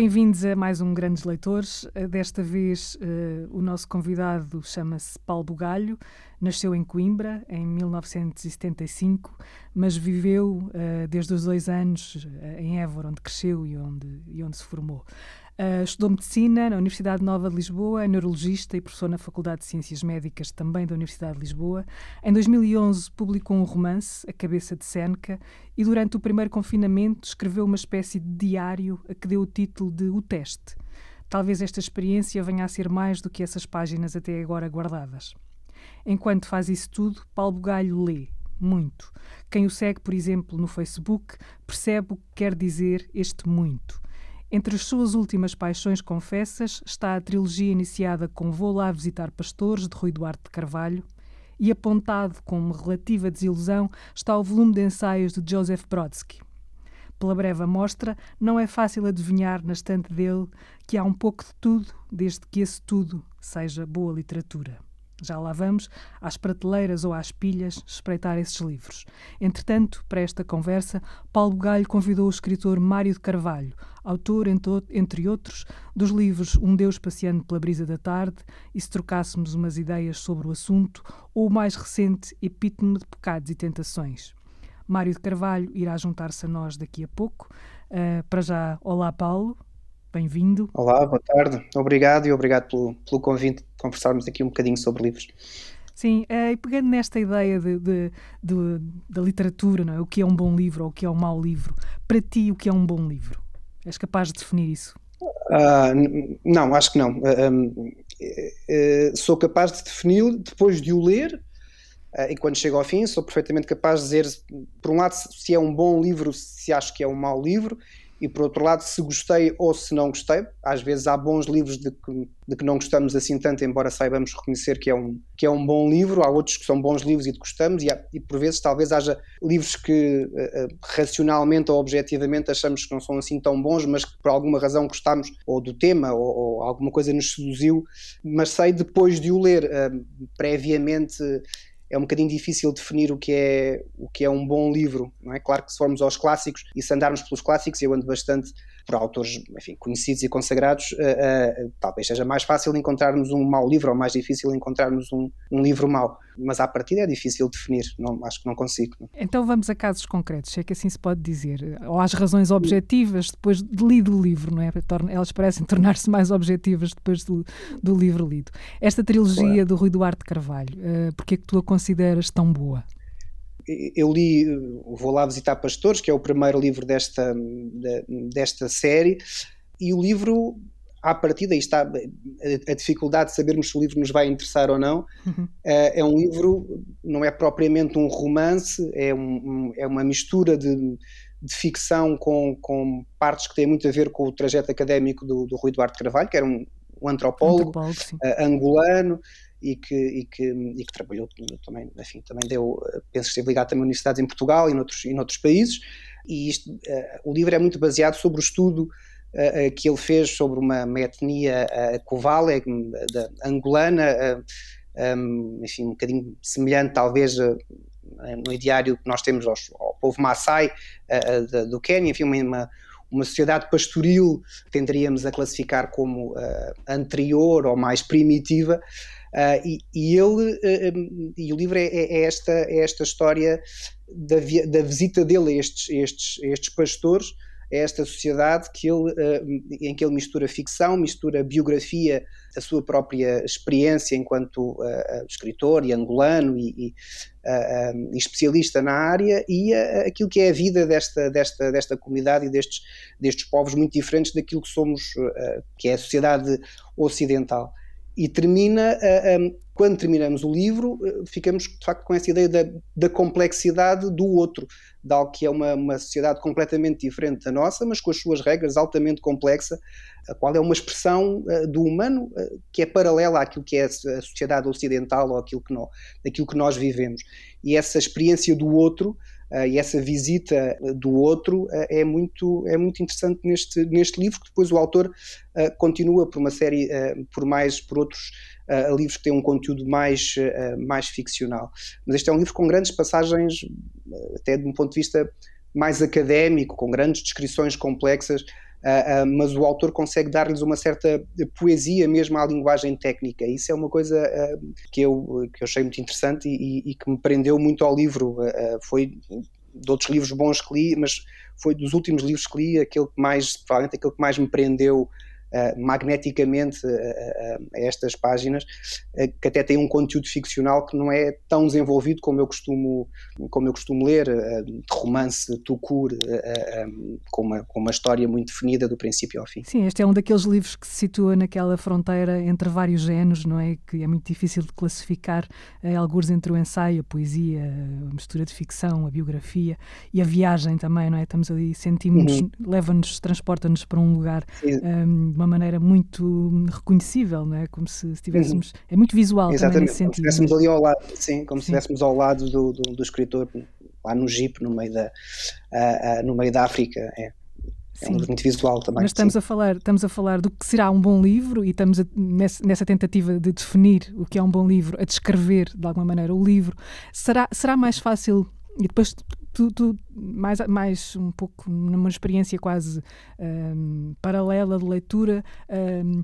Bem-vindos a mais um Grandes Leitores. Eh, desta vez uh, o nosso convidado chama-se Paulo Bugalho, nasceu em Coimbra em 1975, mas viveu uh, desde os dois anos uh, em Évora, onde cresceu e onde, e onde se formou. Uh, estudou medicina na Universidade Nova de Lisboa, é neurologista e professor na Faculdade de Ciências Médicas também da Universidade de Lisboa. Em 2011 publicou um romance, A Cabeça de Seneca, e durante o primeiro confinamento escreveu uma espécie de diário a que deu o título de O Teste. Talvez esta experiência venha a ser mais do que essas páginas até agora guardadas. Enquanto faz isso tudo, Paulo Bugalho lê, muito. Quem o segue, por exemplo, no Facebook, percebe o que quer dizer este muito. Entre as suas últimas paixões confessas está a trilogia iniciada com Vou lá visitar pastores, de Rui Duarte de Carvalho, e apontado como relativa desilusão está o volume de ensaios de Joseph Brodsky. Pela breve amostra, não é fácil adivinhar na estante dele que há um pouco de tudo, desde que esse tudo seja boa literatura. Já lá vamos, às prateleiras ou às pilhas, espreitar esses livros. Entretanto, para esta conversa, Paulo Galho convidou o escritor Mário de Carvalho, autor, entre outros, dos livros Um Deus Passeando pela Brisa da Tarde e Se Trocássemos Umas Ideias sobre o Assunto, ou o mais recente Epítome de Pecados e Tentações. Mário de Carvalho irá juntar-se a nós daqui a pouco. Uh, para já, olá Paulo. Bem-vindo. Olá, boa tarde. Obrigado e obrigado pelo, pelo convite de conversarmos aqui um bocadinho sobre livros. Sim, eh, e pegando nesta ideia de, de, de, da literatura, não é? o que é um bom livro ou o que é um mau livro, para ti, o que é um bom livro? És capaz de definir isso? Uh, não, acho que não. Uh, uh, sou capaz de defini-lo depois de o ler e quando chego ao fim sou perfeitamente capaz de dizer, por um lado, se é um bom livro, se acho que é um mau livro e por outro lado, se gostei ou se não gostei. Às vezes há bons livros de que, de que não gostamos assim tanto, embora saibamos reconhecer que é, um, que é um bom livro. Há outros que são bons livros e de gostamos, e, há, e por vezes talvez haja livros que uh, racionalmente ou objetivamente achamos que não são assim tão bons, mas que por alguma razão gostamos, ou do tema, ou, ou alguma coisa nos seduziu. Mas sei depois de o ler uh, previamente é um bocadinho difícil definir o que é o que é um bom livro, não é? Claro que se formos aos clássicos e se andarmos pelos clássicos, eu ando bastante por autores enfim, conhecidos e consagrados, uh, uh, talvez seja mais fácil encontrarmos um mau livro ou mais difícil encontrarmos um, um livro mau. Mas à partida é difícil definir, não, acho que não consigo. Não. Então vamos a casos concretos, se é que assim se pode dizer, ou às razões objetivas depois de lido o livro, não é? Elas parecem tornar-se mais objetivas depois do, do livro lido. Esta trilogia claro. do Rui Duarte Carvalho, uh, porque é que tu a consideras tão boa? Eu li Vou lá visitar pastores, que é o primeiro livro desta, desta série, e o livro, à partida, aí está a, dificuldade de sabermos se o livro nos vai interessar ou não, uhum. é, é um livro, não é propriamente um romance, é, um, é uma mistura de, de ficção com, com partes que têm muito a ver com o trajeto académico do, do Rui Duarte Carvalho, que era um, um antropólogo, antropólogo uh, angolano, e que, e que, e que trabalhou também, enfim, também deu, penso que esteve ligado também a universidades em Portugal e noutros, e noutros países, e isto, uh, o livro é muito baseado sobre o estudo uh, que ele fez sobre uma, uma etnia uh, da, angolana, um, enfim, um bocadinho semelhante talvez no ideário que nós temos aos, ao povo Maasai do Quênia, enfim, uma, uma sociedade pastoril tenderíamos a classificar como anterior ou mais primitiva, Uh, e, e, ele uh, e o livro é, é, é, esta, é esta história da, da visita dele a estes, estes, estes pastores, a esta sociedade que ele, uh, em que ele mistura ficção, mistura biografia, a sua própria experiência enquanto escritor e angolano e, e, e, especialista na área e aquilo que é a vida desta, desta, desta comunidade e destes, destes povos muito diferentes daquilo que somos, que é a sociedade ocidental e termina, quando terminamos o livro, eh, ficamos de facto com essa ideia da, da complexidade do outro, de algo que é uma, uma sociedade completamente diferente da nossa, mas com as suas regras altamente complexa, a qual é uma expressão uh, do humano que é paralela àquilo que é a sociedade ocidental ou àquilo que, nós, àquilo que nós vivemos. E essa experiência do outro e essa visita do outro uh, é, muito, é muito interessante neste, neste livro, que depois o autor continua por uma série, por mais, por outros livros que têm um conteúdo mais, mais ficcional. Mas este é um livro com grandes passagens, até de um ponto de vista mais académico, com grandes descrições complexas, mas o autor consegue dar-lhes uma certa poesia mesmo à linguagem técnica. Isso é uma coisa uh, que, eu, que eu achei muito interessante e, e que me prendeu muito ao livro. foi de outros livros bons que li, mas foi dos últimos livros que li aquele que mais, provavelmente aquele que mais me prendeu uh, magneticamente uh, a estas páginas, que até tem um conteúdo ficcional que não é tão desenvolvido como eu costumo, como eu costumo ler, de romance tucur, com, uma, com uma história muito definida do princípio ao fim. Sim, este é um daqueles livros que se situa naquela fronteira entre vários géneros, não é? Que é muito difícil de classificar, é, alguns entre o ensaio, a poesia, a mistura de ficção, a biografia e a viagem também, não é? Estamos ali, sentimos, uhum. leva-nos, transporta-nos para um lugar um, uma maneira muito reconhecível, não é? Como se estivéssemos. Uhum. É muito visual Exatamente, também nesse sentido. Como se estivéssemos ali ao lado, sim, como sim. se estivéssemos ao lado do, do, do, escritor, lá no Jeep, no meio da, uh, uh, no meio da África. É. É um livro muito visual também. Mas estamos a, falar, estamos a falar do que será um bom livro e estamos a, nessa, nessa, tentativa de definir o que é um bom livro, a descrever de alguma maneira o livro. Será, será mais fácil, e depois tu, tu, mais, mais um pouco numa experiência quase um, paralela de leitura, um,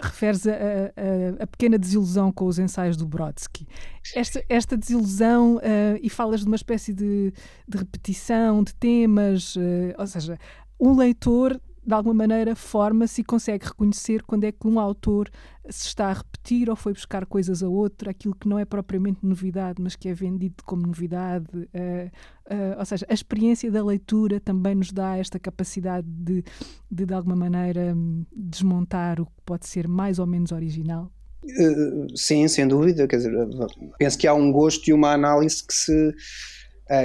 referes a, a, a, pequena desilusão com os ensaios do Brodsky. Esta, esta desilusão, uh, e falas de uma espécie de, de repetição de temas, uh, ou seja, um leitor de alguma maneira forma-se e consegue reconhecer quando é que um autor se está a repetir ou foi buscar coisas a outro, aquilo que não é propriamente novidade, mas que é vendido como novidade. Uh, uh, ou seja, a experiência da leitura também nos dá esta capacidade de, de, de alguma maneira, desmontar o que pode ser mais ou menos original. Uh, sim, sem dúvida. Quer dizer, penso que há um gosto e uma análise que se,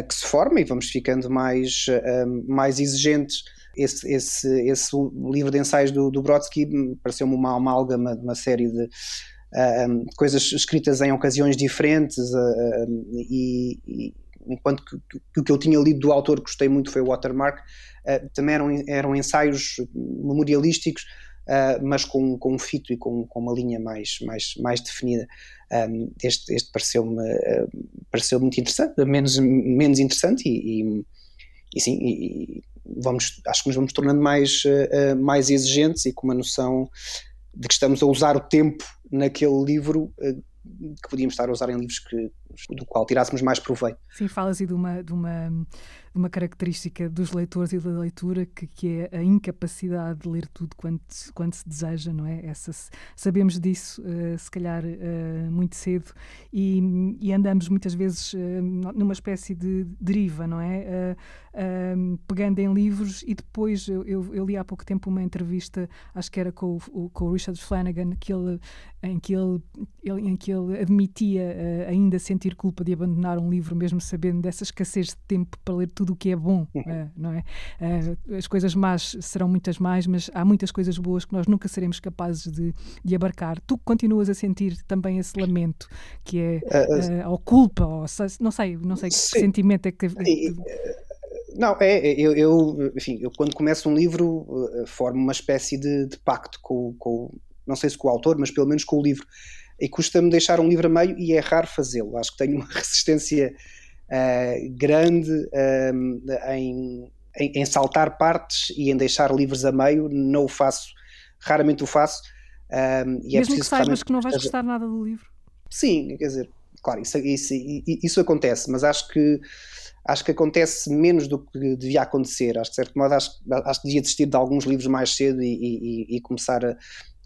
que se forma e vamos ficando mais, mais exigentes esse, esse, esse livro de ensaios do, do Brodsky pareceu-me uma amálgama de uma série de uh, coisas escritas em ocasiões diferentes uh, e, e, enquanto que, que, o que eu tinha lido do autor gostei muito foi o Watermark, uh, também eram, eram ensaios memorialísticos Uh, mas com, com um fito e com, com uma linha mais, mais, mais definida. Um, este este pareceu-me uh, pareceu muito interessante, menos, menos interessante e, e, e sim, e, vamos, acho que nos vamos tornando mais, uh, mais exigentes e com uma noção de que estamos a usar o tempo naquele livro uh, que podíamos estar a usar em livros que, do qual tirássemos mais proveito. Sim, falas aí de uma, de uma uma característica dos leitores e da leitura que, que é a incapacidade de ler tudo quando, quando se deseja, não é? Essa, sabemos disso, uh, se calhar, uh, muito cedo e, e, andamos muitas vezes uh, numa espécie de deriva, não é? pegando em livros e depois eu, eu, eu, li há pouco tempo uma entrevista, acho que era com o, com o Richard Flanagan, que ele, em, que ele, ele, em que ele admitia ainda sentir culpa de abandonar um livro, mesmo sabendo dessa escassez de tempo para ler tudo o que é bom. Eh, não é? Eh, as coisas más serão muitas mais, mas há muitas coisas boas que nós nunca seremos capazes de, de abarcar. Tu continuas a sentir também esse lamento, que é uh, ou culpa, ou não sei, não sei que sentimento é que teve. Não, é, é, eu, eu, enfim, eu quando começo um livro formo uma espécie de, de pacto com, com, não sei se com o autor, mas pelo menos com o livro. E custa-me deixar um livro a meio e é raro fazê-lo. Acho que tenho uma resistência uh, grande um, em, em, em, saltar partes e em deixar livros a meio, não o faço, raramente o faço. Um, e é Mesmo é que saibas que não vais gostar nada do livro. Sim, quer dizer, claro, isso, isso, isso acontece, mas acho que acho que acontece menos do que devia acontecer. Acho que, de certo modo, acho, acho que devia desistir de alguns livros mais cedo e, e, e começar a,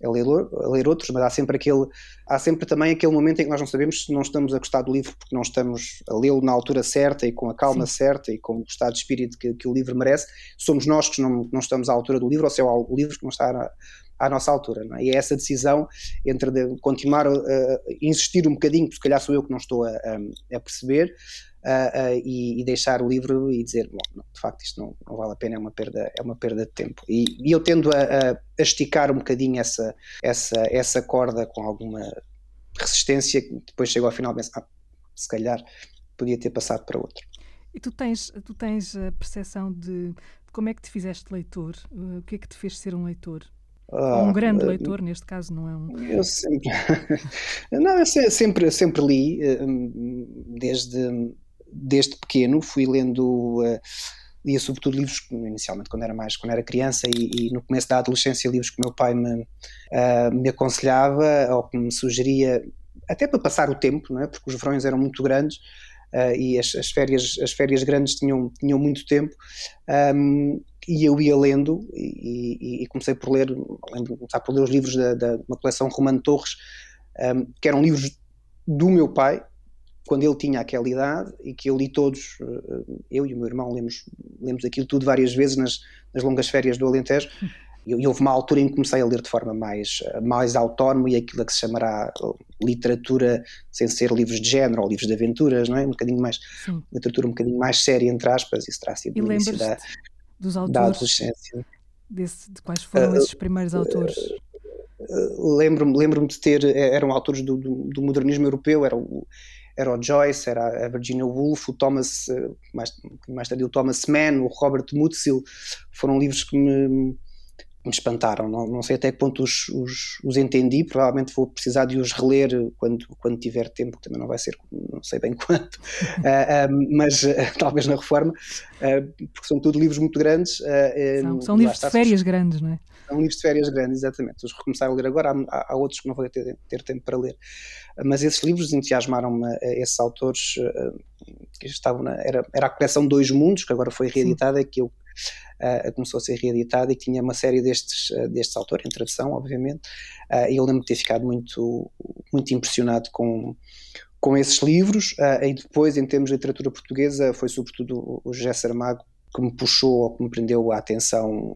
a ler, a ler outros, mas há sempre aquele, há sempre também aquele momento em que nós não sabemos se não estamos a gostar do livro porque não estamos a lê-lo na altura certa e com a calma Sim. certa e com o estado de espírito que, que, o livro merece. Somos nós que não, não estamos à altura do livro ou se é o livro que não está à, à nossa altura. É? E é essa decisão entre continuar a, a, insistir um bocadinho, porque se calhar sou eu que não estou a, a perceber, uh, uh, e, e, deixar o livro e dizer, bom, não, de facto isto não, não, vale a pena, é uma perda, é uma perda de tempo. E, e eu tendo a, a, esticar um bocadinho essa, essa, essa corda com alguma resistência, depois chego ao final e penso, ah, se calhar podia ter passado para outro. E tu tens, tu tens a percepção de, de como é que te fizeste leitor? Uh, o que é que te fez ser um leitor? Ah, um grande uh, leitor, neste caso, não é um. Eu sempre. não, eu sempre, sempre li, uh, desde, desde pequeno, fui lendo. Uh, lia sobretudo livros, inicialmente quando era mais, quando era criança e, e no começo da adolescência, livros que meu pai me, uh, me aconselhava ou que me sugeria, até para passar o tempo, não é? porque os verões eram muito grandes uh, e as, as, férias, as férias grandes tinham, tinham muito tempo. Um, e eu ia lendo e, e, e, comecei por ler, lembro começar por ler os livros da, da uma coleção Romano Torres, um, que eram livros do meu pai, quando ele tinha aquela idade e que eu li todos, eu e o meu irmão lemos, lemos aquilo tudo várias vezes nas, nas longas férias do Alentejo. E houve uma altura em que comecei a ler de forma mais, mais autónoma e aquilo que se chamará literatura sem ser livros de género ou livros de aventuras, não é? Um bocadinho mais, Sim. literatura um bocadinho mais séria, entre aspas, isso terá sido no início da, dos autores, da adolescência. Desse, de quais foram uh, esses primeiros uh, autores? Uh, lembro-me lembro de ter, eram autores do, do, do modernismo europeu, era o, era o Joyce, era a Virginia Woolf, o Thomas, mais, mais tarde o Thomas Mann, o Robert Mutzil, foram livros que me, me espantaram. Não, não sei até que ponto os, os, os, entendi, provavelmente vou precisar de os reler quando, quando tiver tempo, que também não vai ser, não sei bem quanto, uh, uh, mas uh, talvez na reforma, porque são tudo livros muito grandes. são, são livros de férias grandes, não é? São livros de férias grandes, exatamente. Os recomeçar a ler agora, há, há, outros que não vou ter, ter tempo para ler. Mas esses livros entusiasmaram-me, esses autores que estavam na, era, era a coleção Dois Mundos, que agora foi reeditada, Sim. que eu uh, começou a ser reeditada e que tinha uma série destes, uh, destes autores, em tradução, obviamente, uh, e eu lembro de ter ficado muito, muito impressionado com, com esses livros, e depois, em termos de literatura portuguesa, foi sobretudo o José Saramago que me puxou ou que me prendeu a atenção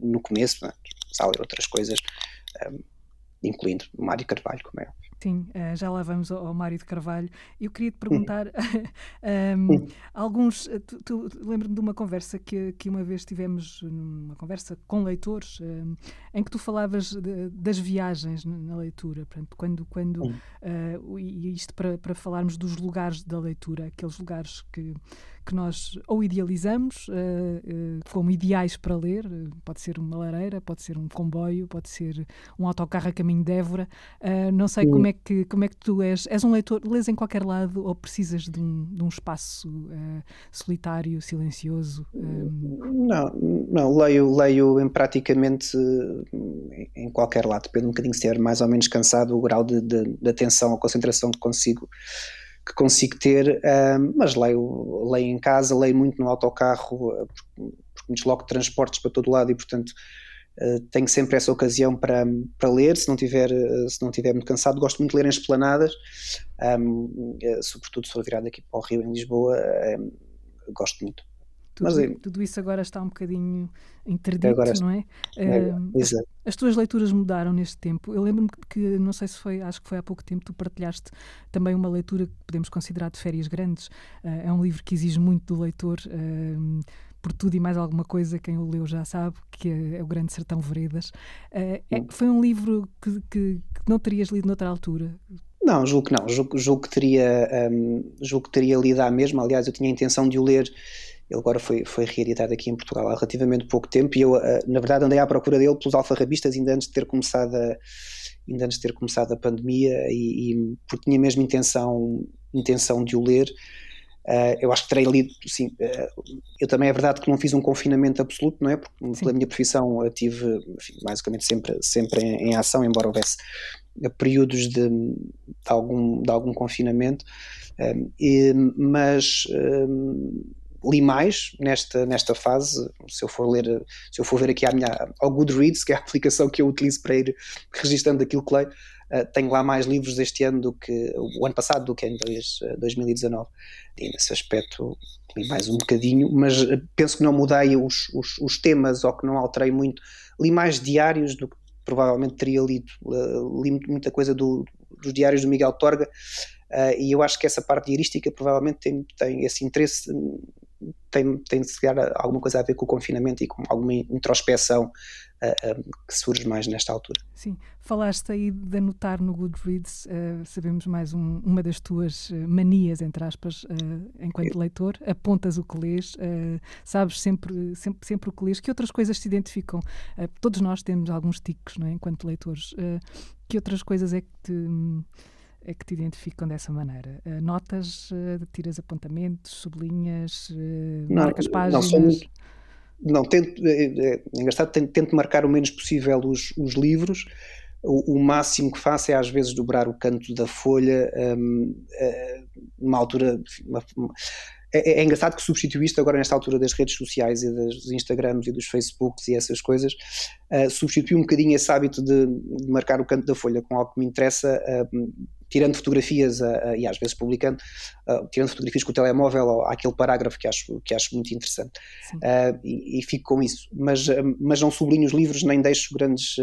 no começo, né? a ler outras coisas, incluindo Mário Carvalho, como é Sim, uh, já lá vamos ao, Mário de Carvalho. Eu queria te perguntar um, alguns. Eh, lembro-me de uma conversa que, que uma vez tivemos, uma conversa com leitores, um, em que tu falavas de, das viagens na leitura. Portanto, quando, quando uh, e isto para, para falarmos dos lugares da leitura, aqueles lugares que que nós ou idealizamos uh, como ideais para ler, pode ser uma lareira, pode ser um comboio, pode ser um autocarro a caminho de Évora. Uh, não sei como é, que, como é que tu és. És um leitor, lês em qualquer lado ou precisas de um, de um espaço solitário, silencioso? Não, não, leio, leio em praticamente em qualquer lado, depende um bocadinho de ser mais ou menos cansado o grau de, de, de atenção ou concentração que consigo que consigo ter, mas leio, leio em casa, leio muito no autocarro, eh, porque, porque me desloco de transportes para todo lado e, portanto, uh, tenho sempre essa ocasião para, para ler. Se não, tiver, uh, se não tiver muito cansado, gosto muito de ler em esplanadas, um, sobretudo se for virado aqui para o Rio, em Lisboa, gosto muito. Tudo, Mas, é tudo isso agora está um bocadinho interdito, agora, não é? é uh, as, as, tuas leituras mudaram neste tempo. Eu lembro-me que, não sei se foi, acho que foi há pouco tempo, tu partilhaste também uma leitura que podemos considerar de férias grandes. Uh, é um livro que exige muito do leitor. Uh, por tudo e mais alguma coisa, quem o leu já sabe, que é, é o Grande Sertão Veredas. É, foi um livro que, que, que, não terias lido noutra altura? Não, julgo que não. Julgo, julgo que teria, um, julgo que teria lido à mesma. Aliás, eu tinha a intenção de o ler ele agora foi, foi reeditado aqui em Portugal há relativamente pouco tempo e eu, eh, na verdade, andei à procura dele pelos alfarrabistas ainda antes de ter começado a, ainda antes de ter começado a pandemia e, e porque tinha mesmo intenção, intenção de o ler. Uh, eu acho que terei lido, sim. Uh, eu também é verdade que não fiz um confinamento absoluto, não é? Porque sim. pela minha profissão eu tive, enfim, basicamente sempre, sempre em, em, ação, embora houvesse períodos de, de, algum, de algum confinamento. e, mas li mais nesta, nesta fase. Se eu for ler, se eu for ver aqui à minha, ao Goodreads, que é a aplicação que eu utilizo para ir registrando aquilo que leio, uh, tenho lá mais livros este ano do que o ano passado do que em dois, 2019. Uh, e nesse aspecto li mais um bocadinho, mas uh, penso que não mudei os, os, os, temas ou que não alterei muito. Li mais diários do que provavelmente teria lido. Li muita coisa do, dos diários do Miguel Torga. E eu acho que essa parte diarística provavelmente tem, tem esse interesse tem, tem de se alguma coisa a ver com o confinamento e com alguma introspeção uh, uh, que surge mais nesta altura. Sim, falaste aí de anotar no Goodreads, uh, sabemos mais um, uma das tuas manias, entre aspas, enquanto Eu... leitor, apontas o que lês, sabes sempre, sempre, sempre o que lês, que outras coisas te identificam? todos nós temos alguns ticos, não é? enquanto leitores. que outras coisas é que te que te identificam dessa maneira? Uh, notas, uh, tiras apontamentos, sublinhas, não, marcas páginas? Não, não tento, é, é, é engraçado, tento, tento, marcar o menos possível os, os livros. O, o, máximo que faço é às vezes dobrar o canto da folha, um, numa altura. Uma, uma, é, é, engraçado que substituíste agora nesta altura das redes sociais e dos Instagrams e dos Facebooks e essas coisas, uh, substituí um bocadinho esse hábito de, de, marcar o canto da folha com algo que me interessa uh, tirando fotografias uh, e às vezes publicando, tirando fotografias com o telemóvel ou aquele parágrafo que acho, que acho muito interessante. E, e, fico com isso. Mas, mas não sublinho os livros nem deixo grandes.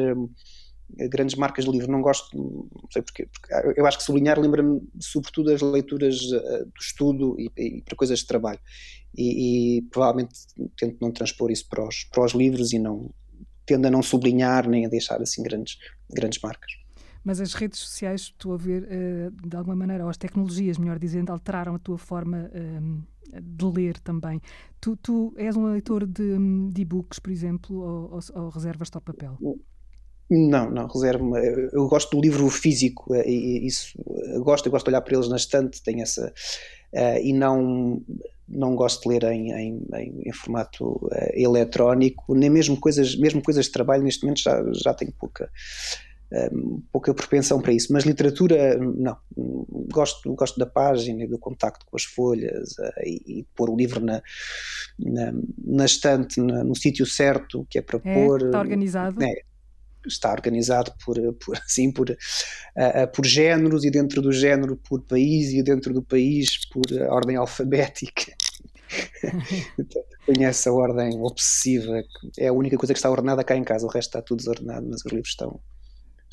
Grandes marcas de livro, não gosto, não sei porquê, porque eu acho que sublinhar lembra-me sobretudo das leituras do estudo e, e, para coisas de trabalho, e, e, provavelmente tento não transpor isso para os, para os livros e não tendo a não sublinhar nem a deixar assim grandes, grandes marcas. Mas as redes sociais, estou a ver, uh, de alguma maneira, ou as tecnologias, melhor dizendo, alteraram a tua forma uh, de ler também. Tu, tu, és um leitor de, de e-books, por exemplo, ou, ou, ou reservas-te ao papel? Não, não, reservo-me. Eu gosto do livro físico, eh, e isso eu gosto, gosto de olhar para eles na estante, tenho essa. Uh, e não, não gosto de ler em, em, em, em formato uh, eletrónico, nem mesmo coisas, mesmo coisas de trabalho, neste momento já, já tenho pouca um, pouca propensão para isso, mas literatura, não. Gosto, gosto da página e do contacto com as folhas uh, e, e pôr o livro na, na, na estante, na, no sítio certo que é para é, pôr. Está organizado? É, está organizado por, por assim por, uh, por géneros e dentro do género por país e dentro do país por ordem alfabética. Tenho essa ordem obsessiva, é a única coisa que está ordenada cá em casa, o resto está tudo desordenado, mas os livros estão,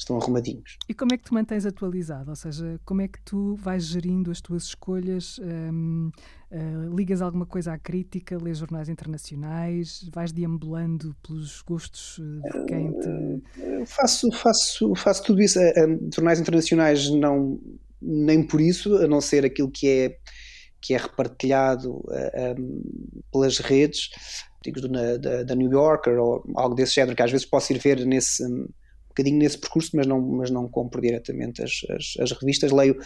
estão arrumadinhos. E como é que te mantens atualizado? Ou seja, como é que tu vais gerindo as tuas escolhas? Um, uh, eh, ligas alguma coisa à crítica? Lês jornais internacionais? Vais deambulando pelos gostos eh, de quem te. Uh, faço, faço, faço tudo isso. Uh, jornais internacionais não, nem por isso, a não ser aquilo que é, que é repartilhado um, pelas redes. Digo, da, da New Yorker ou algo desse género, que às vezes posso ir ver nesse, bocadinho nesse percurso, mas não, mas não compro diretamente as, as, as revistas. Leio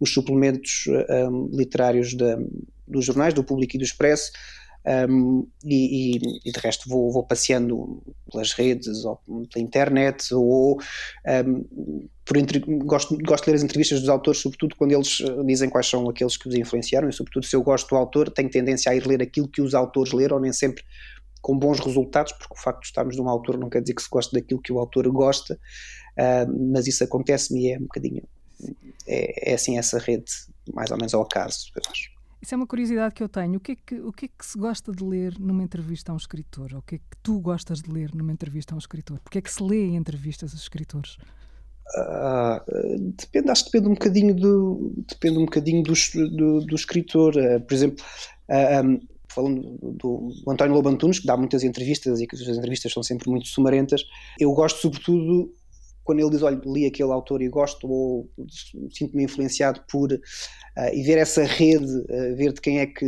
os suplementos um, literários da, dos jornais, do Público e do Expresso, um, e, e, e, de resto vou, vou, passeando pelas redes ou pela internet ou um, por entre, gosto, gosto de ler as entrevistas dos autores, sobretudo quando eles uh, dizem quais são aqueles que os influenciaram e sobretudo se eu gosto do autor tenho tendência a ir ler aquilo que os autores leram, nem sempre com bons resultados, porque o facto de estarmos num autor não quer dizer que se goste daquilo que o autor gosta, uh, mas isso acontece-me e é um bocadinho. É, é, assim essa rede, mais ou menos ao acaso, eu acho. Isso é uma curiosidade que eu tenho. O que, é que, o que é que se gosta de ler numa entrevista a um escritor? Ou o que é que tu gostas de ler numa entrevista a um escritor? Porque é que se lê em entrevistas a escritores? Uh, depende, acho que depende um bocadinho do, depende um bocadinho do, do, do escritor. Uh, por exemplo, uh, um, falando do, do António Lobantunes, que dá muitas entrevistas e que as entrevistas são sempre muito sumarentas, eu gosto sobretudo quando ele diz, olha, li aquele autor e gosto, ou sinto-me influenciado por, uh, e ver essa rede, uh, ver de quem é que,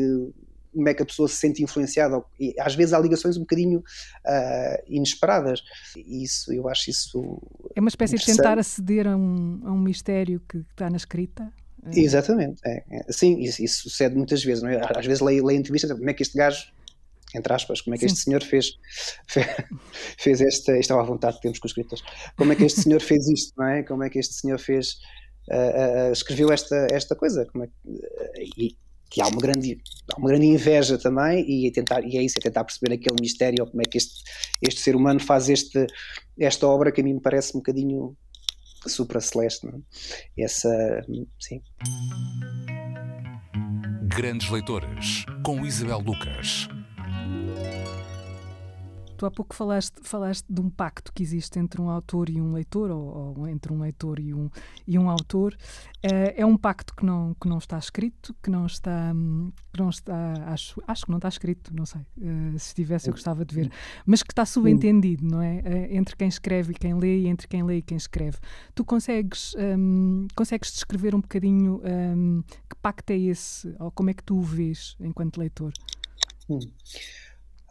como é que a pessoa se sente influenciada, e às vezes há ligações um bocadinho uh, inesperadas, e isso, eu acho isso É uma espécie de tentar aceder a um, a um mistério que está na escrita? É. Exatamente, é, é, sim, isso, isso, sucede muitas vezes, não é? Às vezes leio, leio entrevistas, como é que este gajo, entre aspas, como é que sim. este senhor fez, fez, fez esta, estava à vontade que temos com os escritores, como é que este senhor fez isto, não é? Como é que este senhor fez, uh, uh, escreveu esta, esta coisa, como é, e, que há uma grande há uma grande inveja também e, tentar, e é isso, é tentar perceber aquele mistério, como é que este, este ser humano faz este, esta obra que a mim me parece um bocadinho supraceleste. É? Essa, sim. Grandes Leitores, com Isabel Lucas. Tu há pouco falaste, falaste de um pacto que existe entre um autor e um leitor, ou, ou entre um leitor e um, e um autor. Uh, é um pacto que não, que não está escrito, que não está. Que não está acho, acho que não está escrito, não sei. Uh, se estivesse, eu gostava de ver. Mas que está subentendido, não é? Uh, entre quem escreve e quem lê, e entre quem lê e quem escreve. Tu consegues, um, consegues descrever um bocadinho um, que pacto é esse, ou como é que tu o vês enquanto leitor? Hum.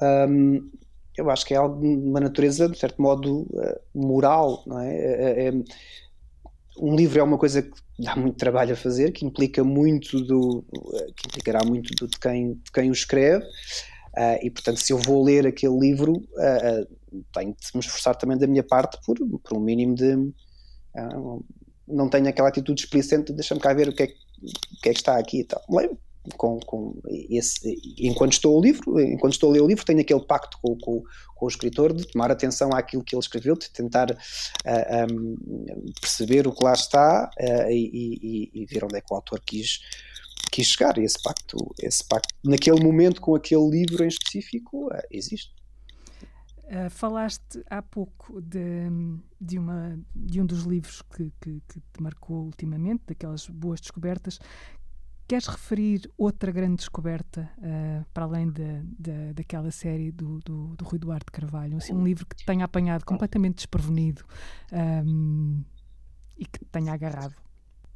Um, eu acho que é algo de uma natureza, de certo modo, uh, moral, não é? É, é? Um livro é uma coisa que dá muito trabalho a fazer, que implica muito do, uh, que implicará muito do, de, quem, de quem o escreve, uh, e portanto, se eu vou ler aquele livro, tenho de me esforçar também da minha parte por, por um mínimo de. não tenho aquela atitude explicente de deixa-me cá ver o que, é, o que é que está aqui e tal. Leio, com, com esse, enquanto estou ao livro, enquanto estou a ler o livro, tenho aquele pacto com, com, com o escritor de tomar atenção àquilo que ele escreveu, de tentar uh, ah, um, perceber o que lá está uh, e, e, e, ver onde é que o autor quis, quis chegar. Esse pacto, esse pacto, naquele momento com aquele livro em específico, uh, existe. Uh, falaste há pouco de, de, uma, de um dos livros que, que, que, te marcou ultimamente, daquelas boas descobertas, Queres referir outra grande descoberta uh, para além de, de, daquela série do, do, do Rui Duarte Carvalho? Assim, um livro que te tenha apanhado completamente desprevenido um, e que te tenha agarrado?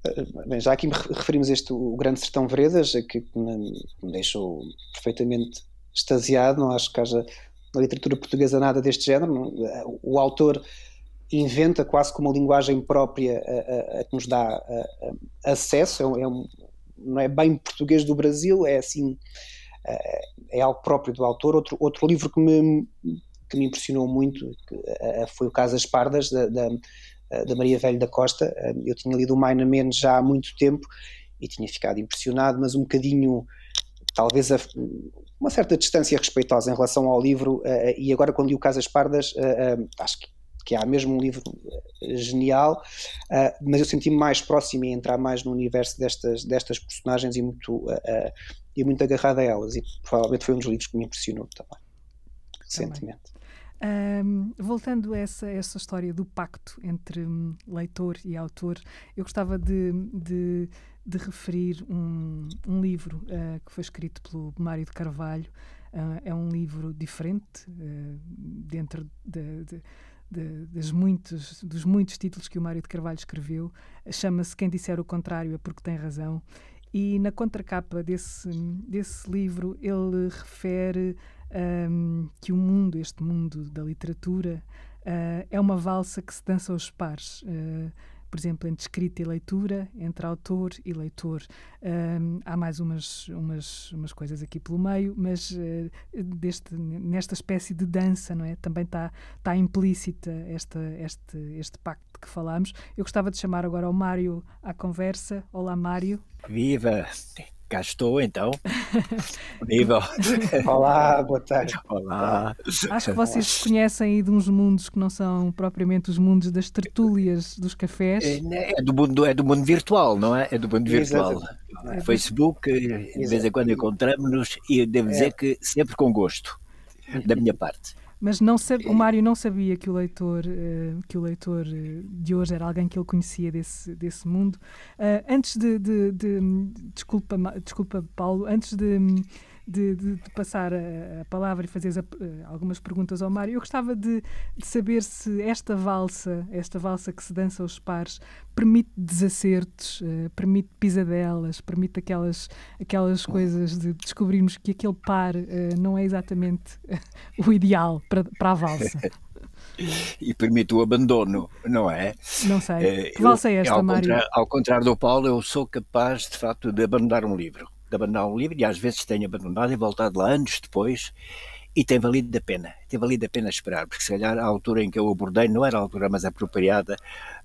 Eh, bem, já aqui referimos este, o Grande Sertão Veredas, que me, me deixou perfeitamente extasiado. Não acho que haja na literatura portuguesa nada deste género. O autor inventa quase como uma linguagem própria a, a, a que nos dá a, acesso. É um, não é bem português do Brasil, é assim, eh, é algo próprio do autor. Outro, outro livro que me, que me impressionou muito eh, foi o Casas Pardas, da, da, da, Maria Velho da Costa. Eh, eu tinha lido o Maina Menos já há muito tempo e tinha ficado impressionado, mas um bocadinho, talvez a, uma certa distância respeitosa em relação ao livro, e agora quando li o Casas Pardas, acho que que há mesmo um livro eh, genial, uh, mas eu senti-me mais próximo e entrar mais no universo destas, destas personagens e muito, uh, e muito agarrado a elas. E provavelmente foi um dos livros que me impressionou também, recentemente. Um, voltando a essa, essa história do pacto entre um, leitor e autor, eu gostava de, de, de referir um, um livro uh, que foi escrito pelo Mário de Carvalho. Uh, é um livro diferente uh, dentro de, de de, dos, muitos, dos muitos títulos que o Mário de Carvalho escreveu. Chama-se Quem Disser o Contrário é Porque Tem Razão. E na contracapa desse, desse livro ele refere um, que o mundo, este mundo da literatura, uh, é uma valsa que se dança aos pares. Uh, por exemplo, entre escrita e leitura, entre autor e leitor. Um, há mais umas, umas, umas coisas aqui pelo meio, mas uh, deste, nesta espécie de dança não é? também está tá implícita esta, este, este pacto de que falámos. Eu gostava de chamar agora o Mário à conversa. Olá, Mário. Viva! Cá estou então. Nível. Olá, boa tarde. Olá. Acho que vocês conhecem aí de uns mundos que não são propriamente os mundos das tertúlias dos cafés. É, né, é do mundo, é do mundo virtual, não é? É do mundo virtual. É. Facebook, de vez em quando encontramos-nos e devo dizer é. que sempre com gosto, da minha parte. Mas não sabe, o Mário não sabia que o leitor, uh, que o leitor uh, de hoje era alguém que ele conhecia desse, desse mundo. Uh, antes de, de, de, Desculpa, desculpa, Paulo, antes de de, de, de passar a, a, palavra e fazer eh, algumas perguntas ao Mário, eu gostava de, de, saber se esta valsa, esta valsa que se dança aos pares, permite desacertos, uh, permite pisadelas, permite aquelas, aquelas coisas de descobrirmos que aquele par uh, não é exatamente o ideal para, para a valsa. e permite o abandono, não é? Não sei. que valsa é esta, ao Mário? Contrário, ao contrário do Paulo, eu sou capaz, de facto, de abandonar um livro de abandonar um livro e às vezes tenho abandonado e voltado lá anos depois e tem valido a pena, tem valido a pena esperar, porque se calhar a altura em que eu abordei não era a altura mais apropriada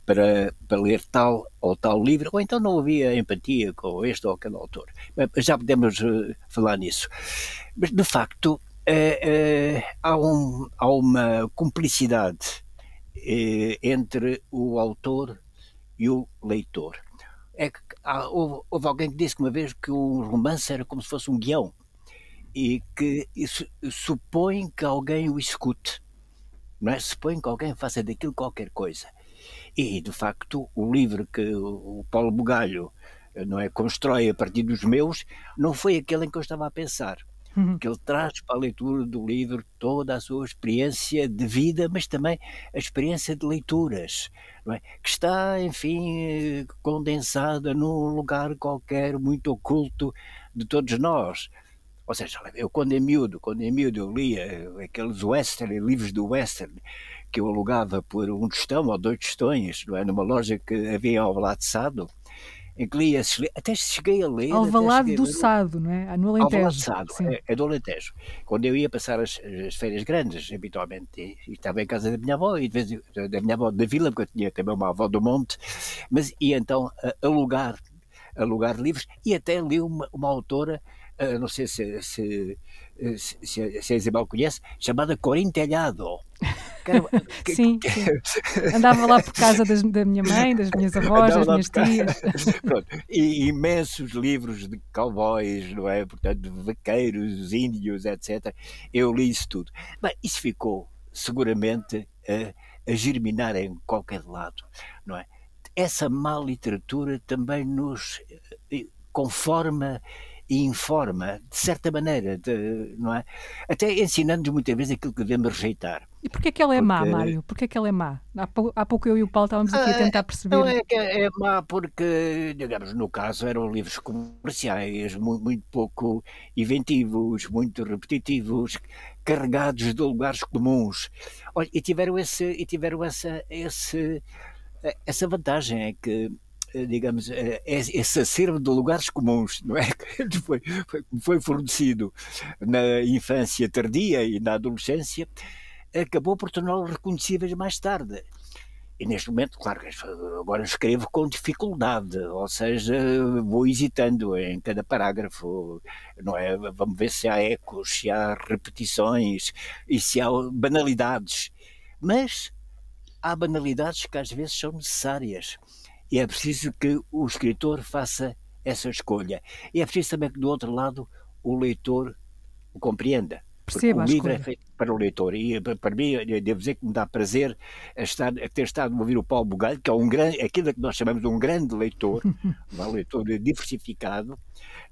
para, para ler tal ou tal livro, ou então não havia empatia com este ou aquele autor. Mas já podemos uh, falar nisso. Mas de facto uh, uh, há, um, há uma cumplicidade entre o autor e o leitor é que há, houve, houve, alguém que disse uma vez que o romance era como se fosse um guião. e que isso supõe que alguém o escute, não é? Supõe que alguém faça daquilo qualquer coisa. E, de facto, o livro que o Paulo Bugalho não é, constrói a partir dos meus não foi aquele em que eu estava a pensar. Uhum. Que ele traz para a leitura do livro toda a sua experiência de vida, mas também a experiência de leituras, é? que está, enfim, condensada num lugar qualquer muito oculto de todos nós. Ou seja, eu quando é miúdo, quando é miúdo eu lia aqueles western, livros do western, que eu alugava por um tostão ou dois tostões, não é? numa loja que havia ao lado de Sado, em que lia, até cheguei a ler... Alvalade do Sado, não é? No Alentejo. Alvalade do Sado, é, é, do Alentejo. Quando eu ia passar as, as férias grandes, habitualmente, e, e, estava em casa da minha avó, e de vez, da minha avó da vila, porque eu tinha também uma avó do monte, mas ia então alugar, alugar livros, e até li uma, uma autora uh, não sei se, se, se, se, a Isabel conhece, chamada Corintelhado. Sim, sim, andava lá por casa das, da minha mãe, das minhas avós, das minhas tias. E imensos livros de cowboys, não é? Portanto, vaqueiros, índios, etc. Eu li isso tudo. Bem, isso ficou seguramente a, a germinar em qualquer lado, não é? Essa má literatura também nos eh, conforma e informa, de certa maneira, de, não é? Até ensinando-nos muitas vezes aquilo que devemos rejeitar. E porquê que ela é porque... má, Mário? Porquê é que ela é má? Há pouco, há pouco eu e o Paulo estávamos aqui a ah, tentar perceber. Não é que é má porque, digamos, no caso eram livros comerciais, muito, muito pouco inventivos, muito repetitivos, carregados de lugares comuns. Olha, e tiveram, esse, e tiveram essa, esse, essa vantagem, é que eh, digamos, eh, esse acervo de lugares comuns, não é? Que foi, foi fornecido na infância tardia e na adolescência, acabou por torná-los reconhecíveis mais tarde. E neste momento, claro, agora escrevo com dificuldade, ou seja, vou hesitando em cada parágrafo, não é? Vamos ver se há ecos, se há repetições e se há banalidades. Mas há banalidades que às vezes são necessárias e é preciso que o escritor faça essa escolha. E é preciso também que, do outro lado, o leitor o compreenda. Perceba o livro é feito para o leitor e para mim devo dizer que me dá prazer estar, ter estado a ouvir o Paulo Bugalho, que é um grande, aquilo que nós chamamos de um grande leitor, um leitor diversificado,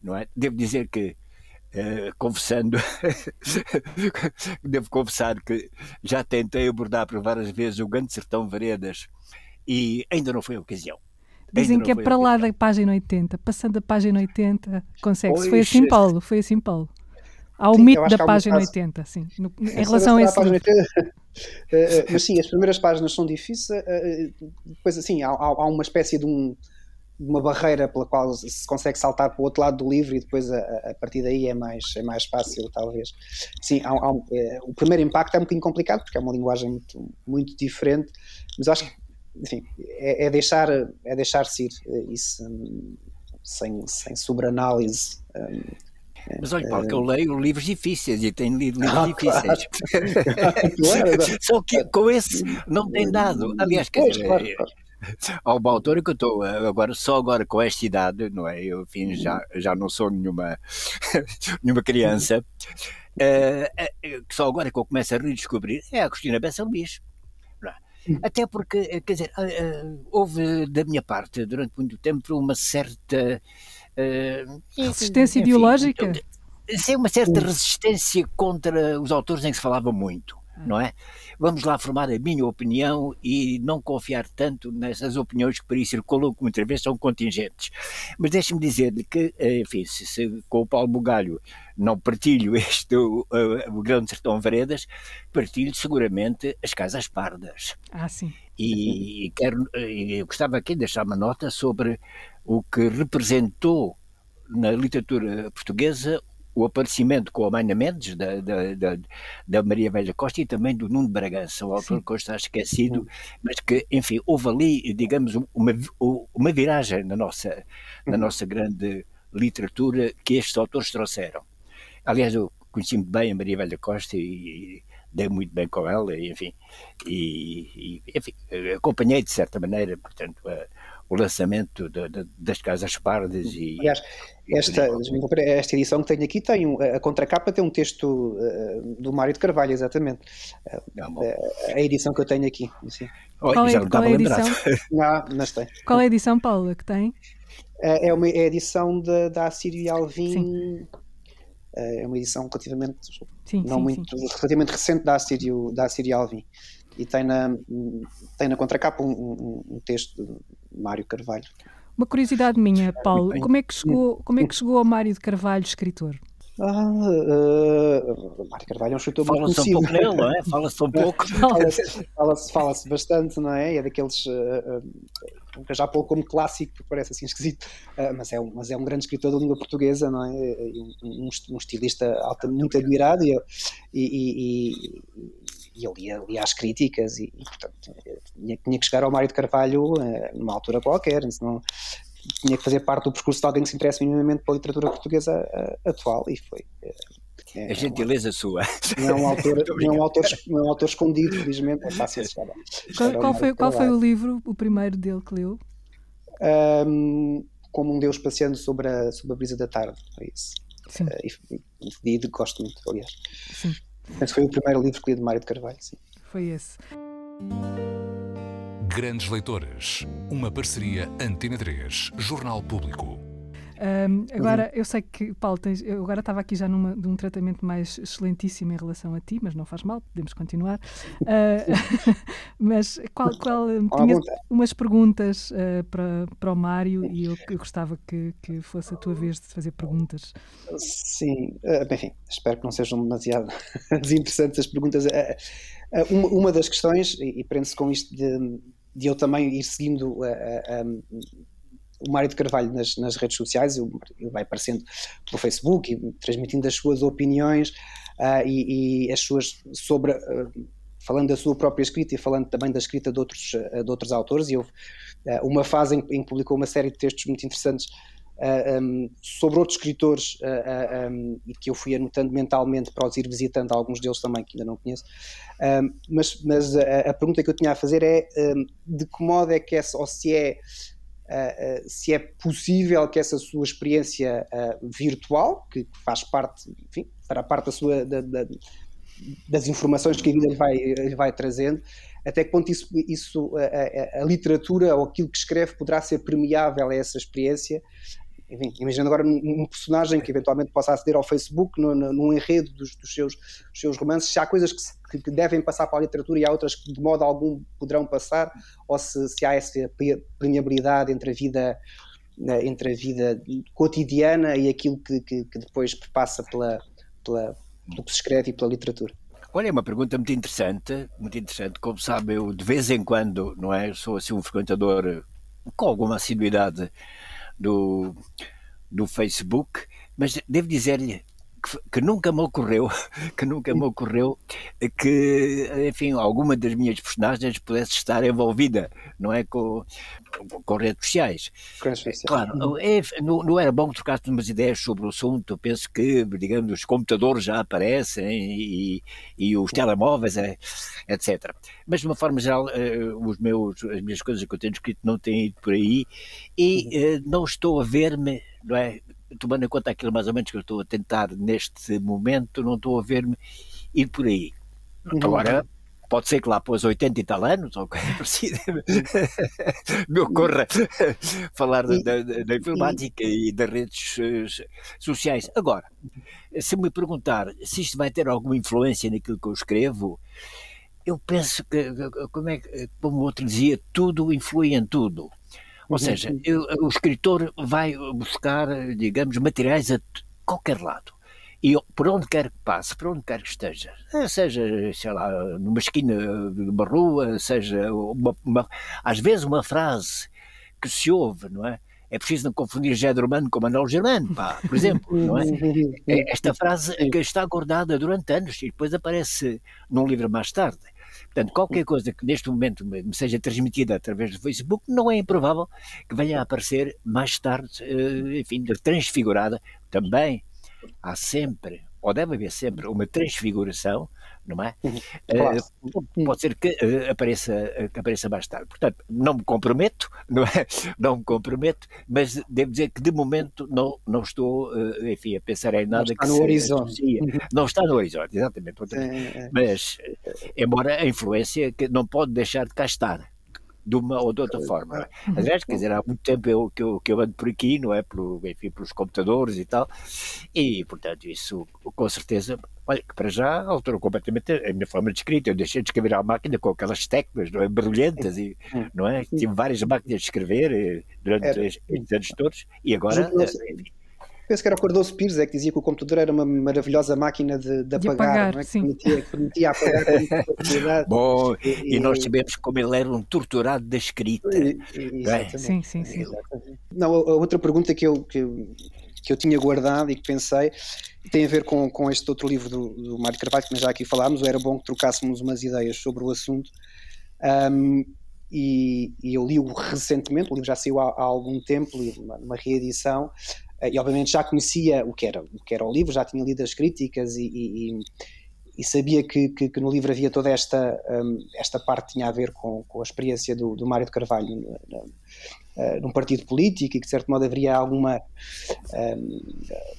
não é? Devo dizer que Uh, confessando, devo confessar que já tentei abordar por várias vezes o Grande Sertão Veredas e ainda não foi a ocasião. Dizem que é para lá da página 80, passando a página 80, consegue-se. Foi assim, Paulo, foi assim, Paulo. Ao sim, mito da página 80, sim. No, em relação a esse. Página 80, eh, eh, mas sim, as primeiras páginas são difíceis, eh, depois assim, há, há uma espécie de um uma barreira pela qual se consegue saltar para o outro lado do livro e depois a, a partir daí é mais, é mais fácil, talvez. Sim, há, há, o primeiro impacto é um bocadinho complicado porque é uma linguagem muito, muito diferente, mas acho que enfim, é, é deixar é deixar-se ir eh, isso hum, sem, sem sobreanálise. Um, mas olha, Paulo, que eu eh, leio livros difíceis e tenho lido livros ah, difíceis. Claro. Só que com esse não tem dado. Aliás, quer dizer, claro, claro. Há uma autora que eu estou agora, só agora com esta idade, não é? Eu, enfim, já, já não sou nenhuma, nenhuma criança, uh, uh, só agora que eu começo a redescobrir é a Cristina Bessa Luís. Até porque, eh, quer dizer, eh, eh, houve da minha parte, durante muito tempo, uma certa. Uh, resistência enfim, ideológica? Sim, uma certa resistência contra os autores em que se falava muito não é? Vamos lá formar a minha opinião e não confiar tanto nessas opiniões que por aí circulam, que muitas vezes são contingentes. Mas deixe-me dizer-lhe que, enfim, se, se, com o Paulo Bugalho não partilho este, o, o Grande Sertão Veredas, partilho seguramente as Casas Pardas. Ah, sim. E, quero, eu gostava aqui de deixar uma nota sobre o que representou na literatura portuguesa o aparecimento com a Maina Mendes, da, da, da, da, Maria Velha Costa e também do Nuno Bragança, o autor Sim. que hoje está esquecido, mas que, enfim, houve ali, digamos, uma, uma viragem na nossa, na uhum. nossa grande literatura que estes autores trouxeram. Aliás, eu conheci muito bem a Maria Velha Costa e, dei muito bem com ela, enfim, e, e enfim, acompanhei de certa maneira, portanto, a, o lançamento de, de, das Casas Pardas e. Aliás, esta, esta edição que tenho aqui tem a contracapa tem um texto uh, do Mário de Carvalho, exatamente. Uh, a edição que eu tenho aqui. Sim. Qual, é, qual é a edição? Não, tem. Qual é a edição, Paula, que tem? É, uma é a edição da Assírio e Alvim. Sim. É uma edição relativamente, sim, não sim, muito, sim. relativamente recente da Assírio, da Assírio Alvim. E tem na, tem na contracapa um, um, um texto de Mário Carvalho. Uma curiosidade minha, Paulo, como é que chegou, como é que chegou ao Mário de Carvalho, escritor? Ah, uh, Mário Carvalho é um escritor muito conhecido. Fala-se um pouco nele, não é? Fala-se um pouco. Fala-se fala fala bastante, não é? É daqueles. Uh, uh, já pô como clássico, porque parece assim esquisito, uh, mas, é um, mas é um grande escritor da língua portuguesa, não é? Um, um, estilista altamente muito admirado e, e, e, e eu lia, lia as críticas e, e portanto, tinha, tinha, que chegar ao Mário de Carvalho numa altura qualquer, senão tinha que fazer parte do percurso de alguém que se interessa minimamente pela literatura portuguesa uh, atual e foi. Uh, é, a gentileza é um, sua. Não é um autor, não é um autor, não é um autor escondido, felizmente, é fácil chegar. Qual, qual, foi, qual foi o livro, o primeiro dele que leu? Um, como um Deus passeando sobre a, sobre a brisa da tarde, foi isso. Sim. Uh, e, e, e, gosto muito, aliás. Sim. Esse foi o primeiro livro que li de Mário de Carvalho, sim. Foi esse. Grandes Leitores, uma parceria Antena 3, Jornal Público. Um, agora, eu sei que, Paulo, tens, eu agora estava aqui já numa, de um tratamento mais excelentíssimo em relação a ti, mas não faz mal, podemos continuar. Uh, mas qual, qual tinha umas perguntas uh, para, para o Mário e eu, eu gostava que, que fosse a tua vez de fazer perguntas. Sim, uh, enfim, espero que não sejam demasiado desinteressantes as perguntas. Uma, uma, das questões, e, e prende-se com isto de de eu também ir seguindo uh, uh, um, o Mário de Carvalho nas, nas redes sociais, ele vai aparecendo pelo Facebook e transmitindo as suas opiniões uh, e, e, as suas sobre falando da sua própria escrita e falando também da escrita de outros, de outros autores, e houve uma fase em, em que publicou uma série de textos muito interessantes um, sobre outros escritores uh, um, e que eu fui anotando mentalmente para os ir visitando, alguns deles também que ainda não conheço. mas mas a, a, pergunta que eu tinha a fazer é de que modo é que essa, ou se é. Se é possível que essa sua experiência virtual, que faz parte, enfim, para parte da sua, da, da, das informações que a vida lhe vai, lhe vai trazendo, até que ponto isso, isso a, a, a, literatura ou aquilo que escreve poderá ser permeável a essa experiência enfim, imaginando agora um personagem que eventualmente possa aceder ao Facebook no, no, num enredo dos, dos, seus, dos seus romances, se há coisas que, que, devem passar para a literatura e há outras que de modo algum poderão passar, ou se, se há essa permeabilidade entre a vida né, entre a vida cotidiana e aquilo que, que, que depois passa pela, pela, pelo que se escreve e pela literatura. Olha, é uma pergunta muito interessante, muito interessante. Como sabe, eu de vez em quando, não é, sou assim um frequentador com alguma assiduidade do, do Facebook, mas devo dizer-lhe que, que, nunca me ocorreu, que nunca me ocorreu que, enfim, alguma das minhas personagens pudesse estar envolvida, não é, com, com redes sociais. Claro, uhum. é, não, não, era bom trocar umas ideias sobre o assunto, penso que, digamos, os computadores já aparecem e, e os telemóveis, é, etc. Mas, de uma forma geral, eh, os meus, as minhas coisas que eu tenho escrito não têm ido por aí e uhum. eh, não estou a ver-me, não é, tomando em conta aquilo mais ou menos que eu estou a tentar neste momento, não estou a ver-me ir por aí. Uhum. Agora, pode ser que lá pôs 80 e tal anos, ou coisa parecida, me ocorra falar da, da, informática e das redes eh, sociais. Agora, se me perguntar se isto vai ter alguma influência naquilo que eu escrevo, eu penso que, como, é, como o outro dizia, tudo influi em tudo. Ou seja, eu, o escritor vai buscar, digamos, materiais a qualquer lado. E por onde quer que passe, por onde quer que esteja, eh, seja, sei lá, numa esquina de uma rua, seja, uma, uma, às vezes uma frase que se ouve, não é? É preciso não confundir Germano com Manuel Germano, pá, por exemplo, não é? é? Esta frase que está guardada durante anos e depois aparece num livro mais tarde. Portanto, qualquer coisa que neste momento me seja transmitida através do Facebook, não é improvável que venha a aparecer mais tarde, eh, enfim, transfigurada. Também há sempre, ou deve haver sempre, uma transfiguração não é? Uhum. Claro. Uh, pode ser que uh, apareça, que apareça mais tarde. Portanto, não me comprometo, não é? Não me comprometo, mas devo dizer que de momento não, não estou, uh, enfim, a pensar em nada não está que no horizonte. Não está no horizonte, exatamente. É, é. Mas, embora a influência que não pode deixar de cá estar de uma ou de outra forma. Aliás, quer dizer, há muito tempo eu, que, eu, que eu ando por aqui, não é? Pelo, enfim, pelos computadores e tal, e portanto isso com certeza, olha, que para já alterou completamente a minha forma de escrita. Eu deixei de escrever à máquina com aquelas teclas, não é? Brilhantes, e, não é? Tive várias máquinas de escrever eh, durante estes anos todos, e agora. Enfim, Penso que era o Cardoso Pires, é que dizia que o computador era uma maravilhosa máquina de, de apagar, apagar, não é? que permitia, permitia apagar Bom, e, e, nós sabemos como ele era um torturado da escrita. E, é? Sim, sim, sim. Não, a, outra pergunta que eu, que, que eu tinha guardado e que pensei tem a ver com, com este outro livro do, do Mário Carvalho, que nós já aqui falámos, era bom que trocássemos umas ideias sobre o assunto. Um, e, e, eu li-o recentemente, o livro já saiu há, há algum tempo, uma, uma reedição, e obviamente já conhecia o que era o, que era o livro, já tinha lido as críticas e, e, e sabia que, que, que, no livro havia toda esta, um, esta parte que tinha a ver com, com a experiência do, do Mário de Carvalho uh, num partido político e que de certo modo haveria alguma, um,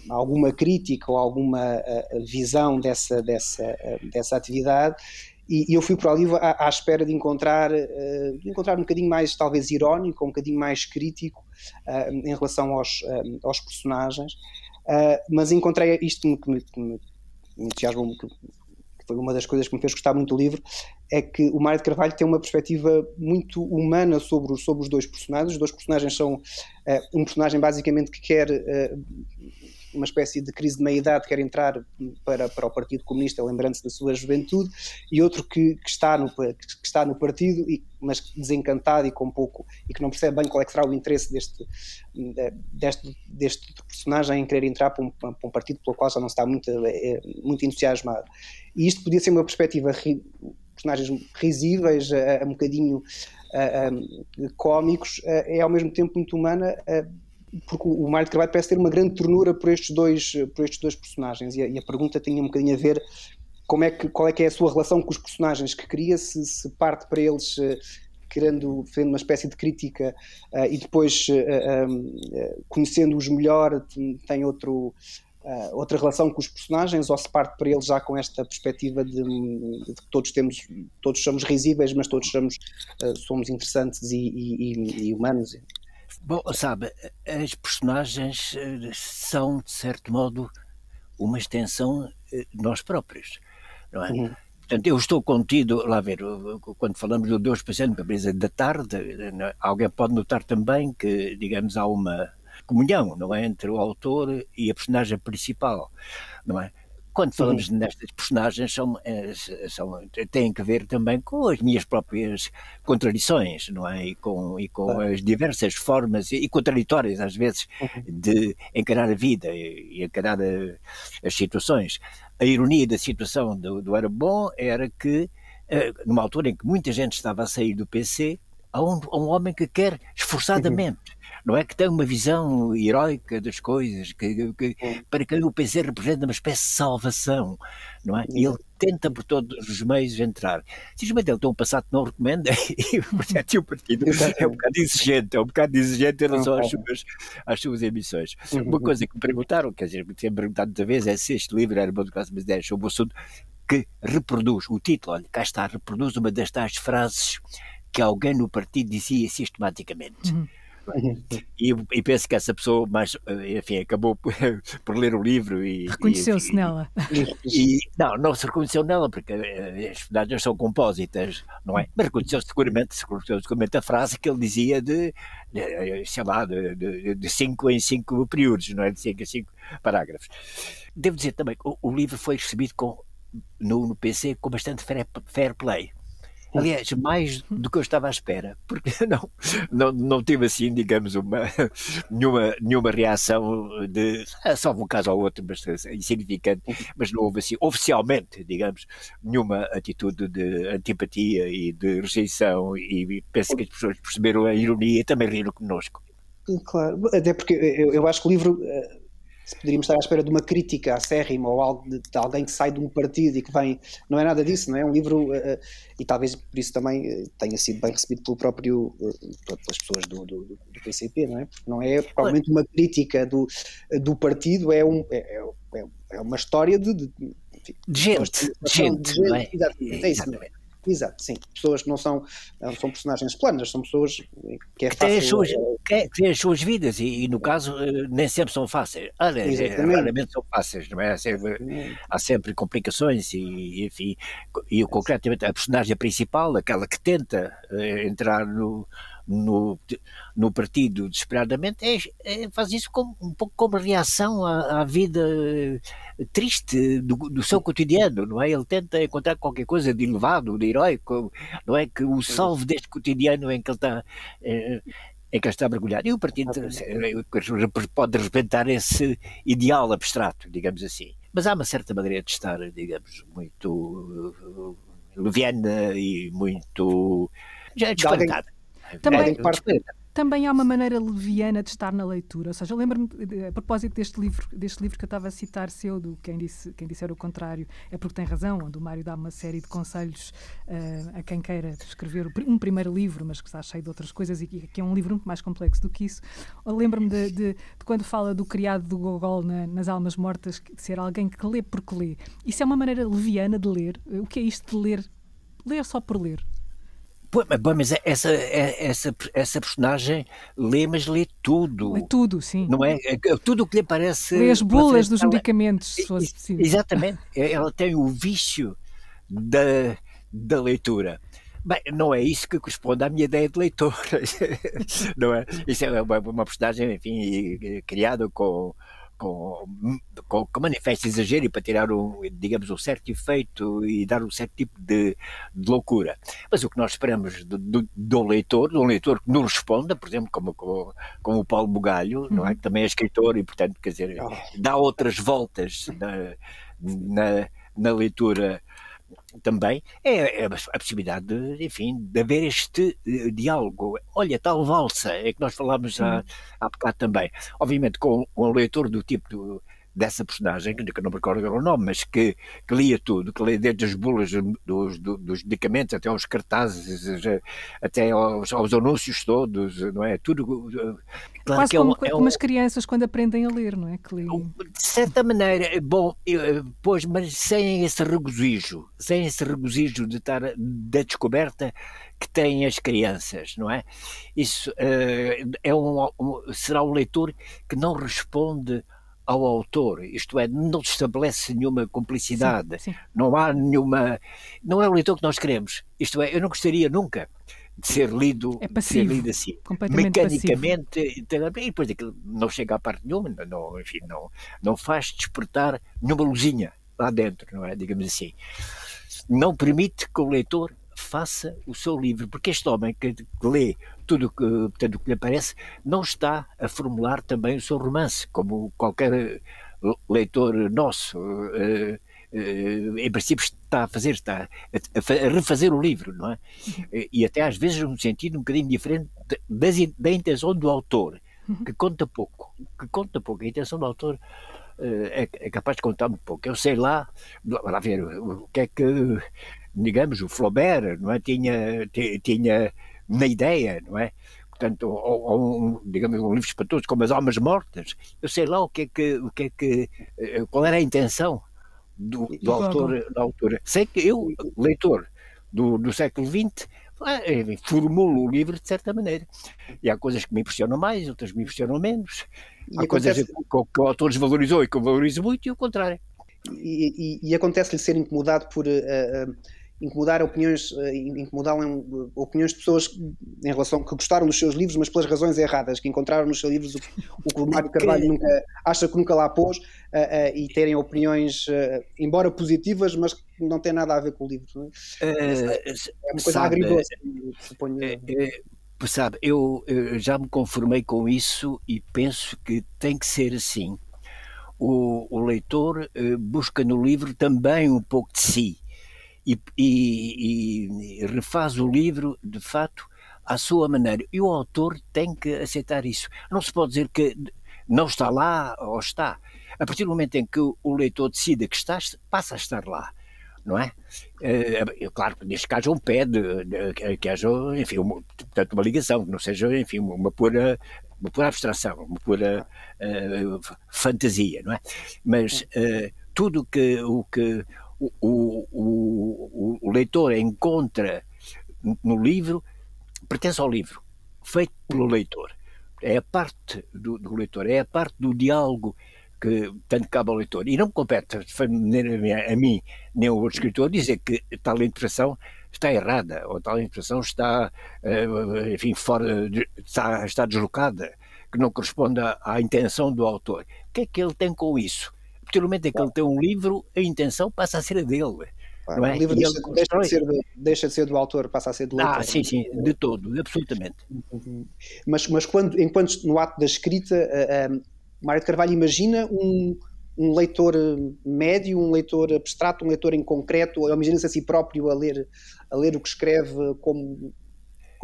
alguma crítica ou alguma visão dessa, dessa, dessa atividade e, e, eu fui para livro à, à espera de encontrar, uh, de encontrar um bocadinho mais, talvez, irónico, um bocadinho mais crítico uh, em relação aos, uh, aos personagens, mas encontrei isto que me, que me, entusiasmou, que, que foi uma das coisas que me fez gostar muito do livro, é que o Mário de Carvalho tem uma perspectiva muito humana sobre, sobre os dois personagens. Os dois personagens são um personagem basicamente que quer uma espécie de crise de meia-idade, quer entrar para, para o Partido Comunista, lembrando-se da sua juventude, e outro que, que, está, no, que está no partido, e, mas desencantado e com pouco, e que não percebe bem qual é que será o interesse deste, deste, deste personagem em querer entrar para um, para um partido pelo qual já não está muito, é, muito entusiasmado. E isto podia ser uma perspectiva, ri, personagens risíveis, a, a um bocadinho a, a, cómicos, é ao mesmo tempo muito humana porque o Mário de Carvalho parece ter uma grande ternura por estes dois, por estes dois personagens e a, e a, pergunta tinha um bocadinho a ver como é que, qual é que é a sua relação com os personagens que cria, se, se parte para eles uh, querendo, fazendo uma espécie de crítica uh, e depois uh, um, conhecendo-os melhor tem outro, outra relação com os personagens ou se parte para eles já com esta perspectiva de, de que todos temos, todos somos risíveis mas todos somos, somos interessantes e, e, e humanos. Bom, sabe, as personagens eh, são, de certo modo, uma extensão de nós próprios, não é? Uhum. Portanto, eu estou contido, lá ver, quando falamos do Deus presente, a da tarde, é? alguém pode notar também que, digamos, há uma comunhão, não é, entre o autor e a personagem principal, não é? Quando falamos uhum. nestas personagens, são, eh, são, têm que ver também com as minhas próprias contradições, não é? E com, e com as diversas formas e, contraditórias, às vezes, uhum. de encarar a vida e, encarar a, as situações. A ironia da situação do, do Era Bom era que, eh, numa altura em que muita gente estava a sair do PC, há um, um homem que quer esforçadamente. Uhum não é que tem uma visão heroica das coisas, que, que para quem o PC representa uma espécie de salvação, não é? E ele tenta por todos os meios entrar. Simplesmente ele tem um passado que não recomenda e, portanto, o partido é um bocado exigente, é um bocado exigente em relação às suas, às suas emissões. Uhum. Uma coisa que me perguntaram, quer dizer, me tinham perguntado muitas vezes, é se este livro era bom de classe, mas é sobre o assunto que reproduz, o título, olha, cá está, reproduz uma das tais frases que alguém no partido dizia sistematicamente. Uhum e, e, penso que essa pessoa mais, eh, enfim, acabou por, por ler o livro e reconheceu-se nela. E, não, não se reconheceu nela porque eh, as personagens são compósitas, não é? Mas reconheceu seguramente, reconheceu seguramente a frase que ele dizia de, de sei lá, de, de, de, cinco em cinco períodos, não é? De cinco em cinco parágrafos. Devo dizer também que o, o livro foi recebido com, no, no PC com bastante fair, fair play Aliás, mais do que eu estava à espera, porque não, não, não tive assim, digamos, uma, nenhuma, nenhuma reação de. Ah, só um caso ou outro, mas insignificante, mas não houve assim, oficialmente, digamos, nenhuma atitude de antipatia e de rejeição, e penso que as pessoas perceberam a ironia e também riram connosco. Claro, até porque eu, eu acho que o livro. Eh, se poderíamos estar à espera de uma crítica acérrima ou algo de, de, alguém que sai de um partido e que vem. Não é nada disso, não é? É um livro, uh, e talvez por isso também tenha sido bem recebido pelo próprio, uh, pelas pessoas do, do, do, PCP, não é? Porque não é provavelmente uma crítica do, do partido, é, um, é, é, é uma história de. de, de gente, de gente, gente, é? Exatamente, é isso mesmo. Exato, sim. Pessoas que não são, não são personagens planas, são pessoas que é que fácil. Têm as suas, que têm as suas vidas e, e, no caso, eh, nem sempre são fáceis. Raramente são fáceis, não é? Há sempre, há sempre complicações e, enfim. E concretamente a personagem principal, aquela que tenta entrar no no, no partido desesperadamente, é, é, faz isso como, um pouco como reação à, à vida eh, triste do, do, seu cotidiano, não é? Ele tenta encontrar qualquer coisa de elevado, de heróico, não é? Que o salve deste cotidiano em que ele está. É, em que ele está mergulhado. E o partido pode representar esse ideal abstrato, digamos assim. Mas há uma certa maneira de estar, digamos, muito eh, leviana e muito já desconectada. Também, também há uma maneira leviana de estar na leitura. Ou seja, lembro-me, a propósito deste livro, deste livro que eu estava a citar, seu, do quem, disse, quem disser o contrário é porque tem razão, onde o Mário dá uma série de conselhos uh, a quem queira escrever um primeiro livro, mas que está cheio de outras coisas e que é um livro muito mais complexo do que isso. Lembro-me de, de, de, quando fala do criado do Gogol na, nas Almas Mortas, de ser alguém que lê porque lê. Isso é uma maneira leviana de ler. O que é isto de ler? Ler só por ler. Mas é, essa, é, essa, essa personagem lê, mas lê tudo. Lê tudo, sim. Não é? é tudo o que lhe parece. Lê as bulas dos medicamentos, se fosse possível. Exatamente. Ela tem o vício da, da leitura. Bem, não é isso que corresponde à minha ideia de leitor. não é? Isso é uma, uma personagem, enfim, criada com com, com, com manifesto exagero e para tirar, um, digamos, um certo efeito e dar um certo tipo de, de loucura. Mas o que nós esperamos do, do, do, leitor, de um leitor que nos responda, por exemplo, como, como, como o Paulo Bugalho, uhum. não é? Uhum. que também é escritor e, portanto, quer dizer, oh. dá outras voltas na, na, na leitura também é, a possibilidade de, enfim, de haver este uh, diálogo. Olha, tal valsa, é que nós falámos há, há bocado também. Obviamente, com, com um leitor do tipo do, dessa personagem, que eu não me recordo o nome, mas que, que lia tudo, que lia desde as bulas dos, dos medicamentos até aos cartazes, até aos, aos, anúncios todos, não é? Tudo. Claro Quase que é como, é um, como as crianças quando aprendem a ler, não é? Que De certa maneira, bom, pois, mas sem esse regozijo, sem esse regozijo de estar da descoberta que têm as crianças, não é? Isso é um, um, será um leitor que não responde ao autor, isto é, não se estabelece nenhuma cumplicidade, sim, sim. não há nenhuma. Não é o leitor que nós queremos. Isto é, eu não gostaria nunca de ser lido, é passivo, ser lido assim, mecanicamente, passivo. e depois aquilo não chega a parte nenhuma, não, enfim, não, não faz despertar nenhuma luzinha lá dentro, não é? Digamos assim. Não permite que o leitor faça o seu livro, porque este homem que, que lê tudo que, portanto, o que lhe aparece não está a formular também o seu romance, como qualquer eh, leitor nosso. Uh, uh, em princípio está a fazer, está a, a, refazer o livro, não é? E até às vezes num sentido um bocadinho diferente da, da intenção do autor, que conta pouco, que conta pouco. A intenção do autor uh, é, é, capaz de contar um pouco. Eu sei lá, lá ver o que é que digamos, o Flaubert, não é? Tinha, tinha uma ideia, não é? Portanto, ou, ou um, digamos, um livro espantoso como As Almas Mortas. Eu sei lá o que é que, o que, é que eh, qual era a intenção do, do autor, da autora. Sei que eu, leitor do, do século XX, formulo o livro de certa maneira. E há coisas que me impressionam mais, outras me impressionam menos. E há acontece... coisas que, que o autor desvalorizou e que eu valorizo muito, e o contrário. E, e, e acontece-lhe ser incomodado por. Uh, uh incomodar opiniões, eh, incomodar opiniões de pessoas em relação que gostaram dos seus livros, mas pelas razões erradas, que encontraram nos seus livros o, o que o Mário Carvalho nunca, acha que nunca lá pôs, uh, uh, e terem opiniões, uh, embora positivas, mas que não têm nada a ver com o livro. É? é? uma coisa sabe, agridoce, suponho. É, sabe, eu, eu já me conformei com isso e penso que tem que ser assim. O, o leitor busca no livro também um pouco de si e, e, e refaz o livro, de fato, à sua maneira. E o autor tem que aceitar isso. Não se pode dizer que não está lá ou está. a partir do momento em que o leitor decide que estás, passa a estar lá não é? É, claro que neste caso um pé de, de, que haja, enfim, uma, portanto, uma ligação, que não seja, enfim, uma pura, uma pura abstração, uma pura uh, fantasia, não é? Mas uh, tudo que, o que o, o, o, leitor encontra no livro pertence ao livro, feito pelo leitor. É a parte do, do leitor, é a parte do diálogo que tanto cabe ao leitor. E não me compete a mim, nem ao outro escritor, dizer que tal interpretação está errada, ou tal interpretação está, eh, enfim, fora, está, está deslocada, que não corresponde à intenção do autor. O que é que ele tem com isso? Porque no momento em que ele tem um livro, a intenção passa a ser a dele. Claro, não é? O livro deixa, deixa, de ser do, deixa de ser do autor, passa a ser do leitor. Ah, sim, sim, de todo, absolutamente. Mas, mas quando, enquanto no ato da escrita, uh, Mário de Carvalho imagina um, um leitor médio, um leitor abstrato, um leitor em concreto, ou imagina-se a si próprio a ler, a ler o que escreve como,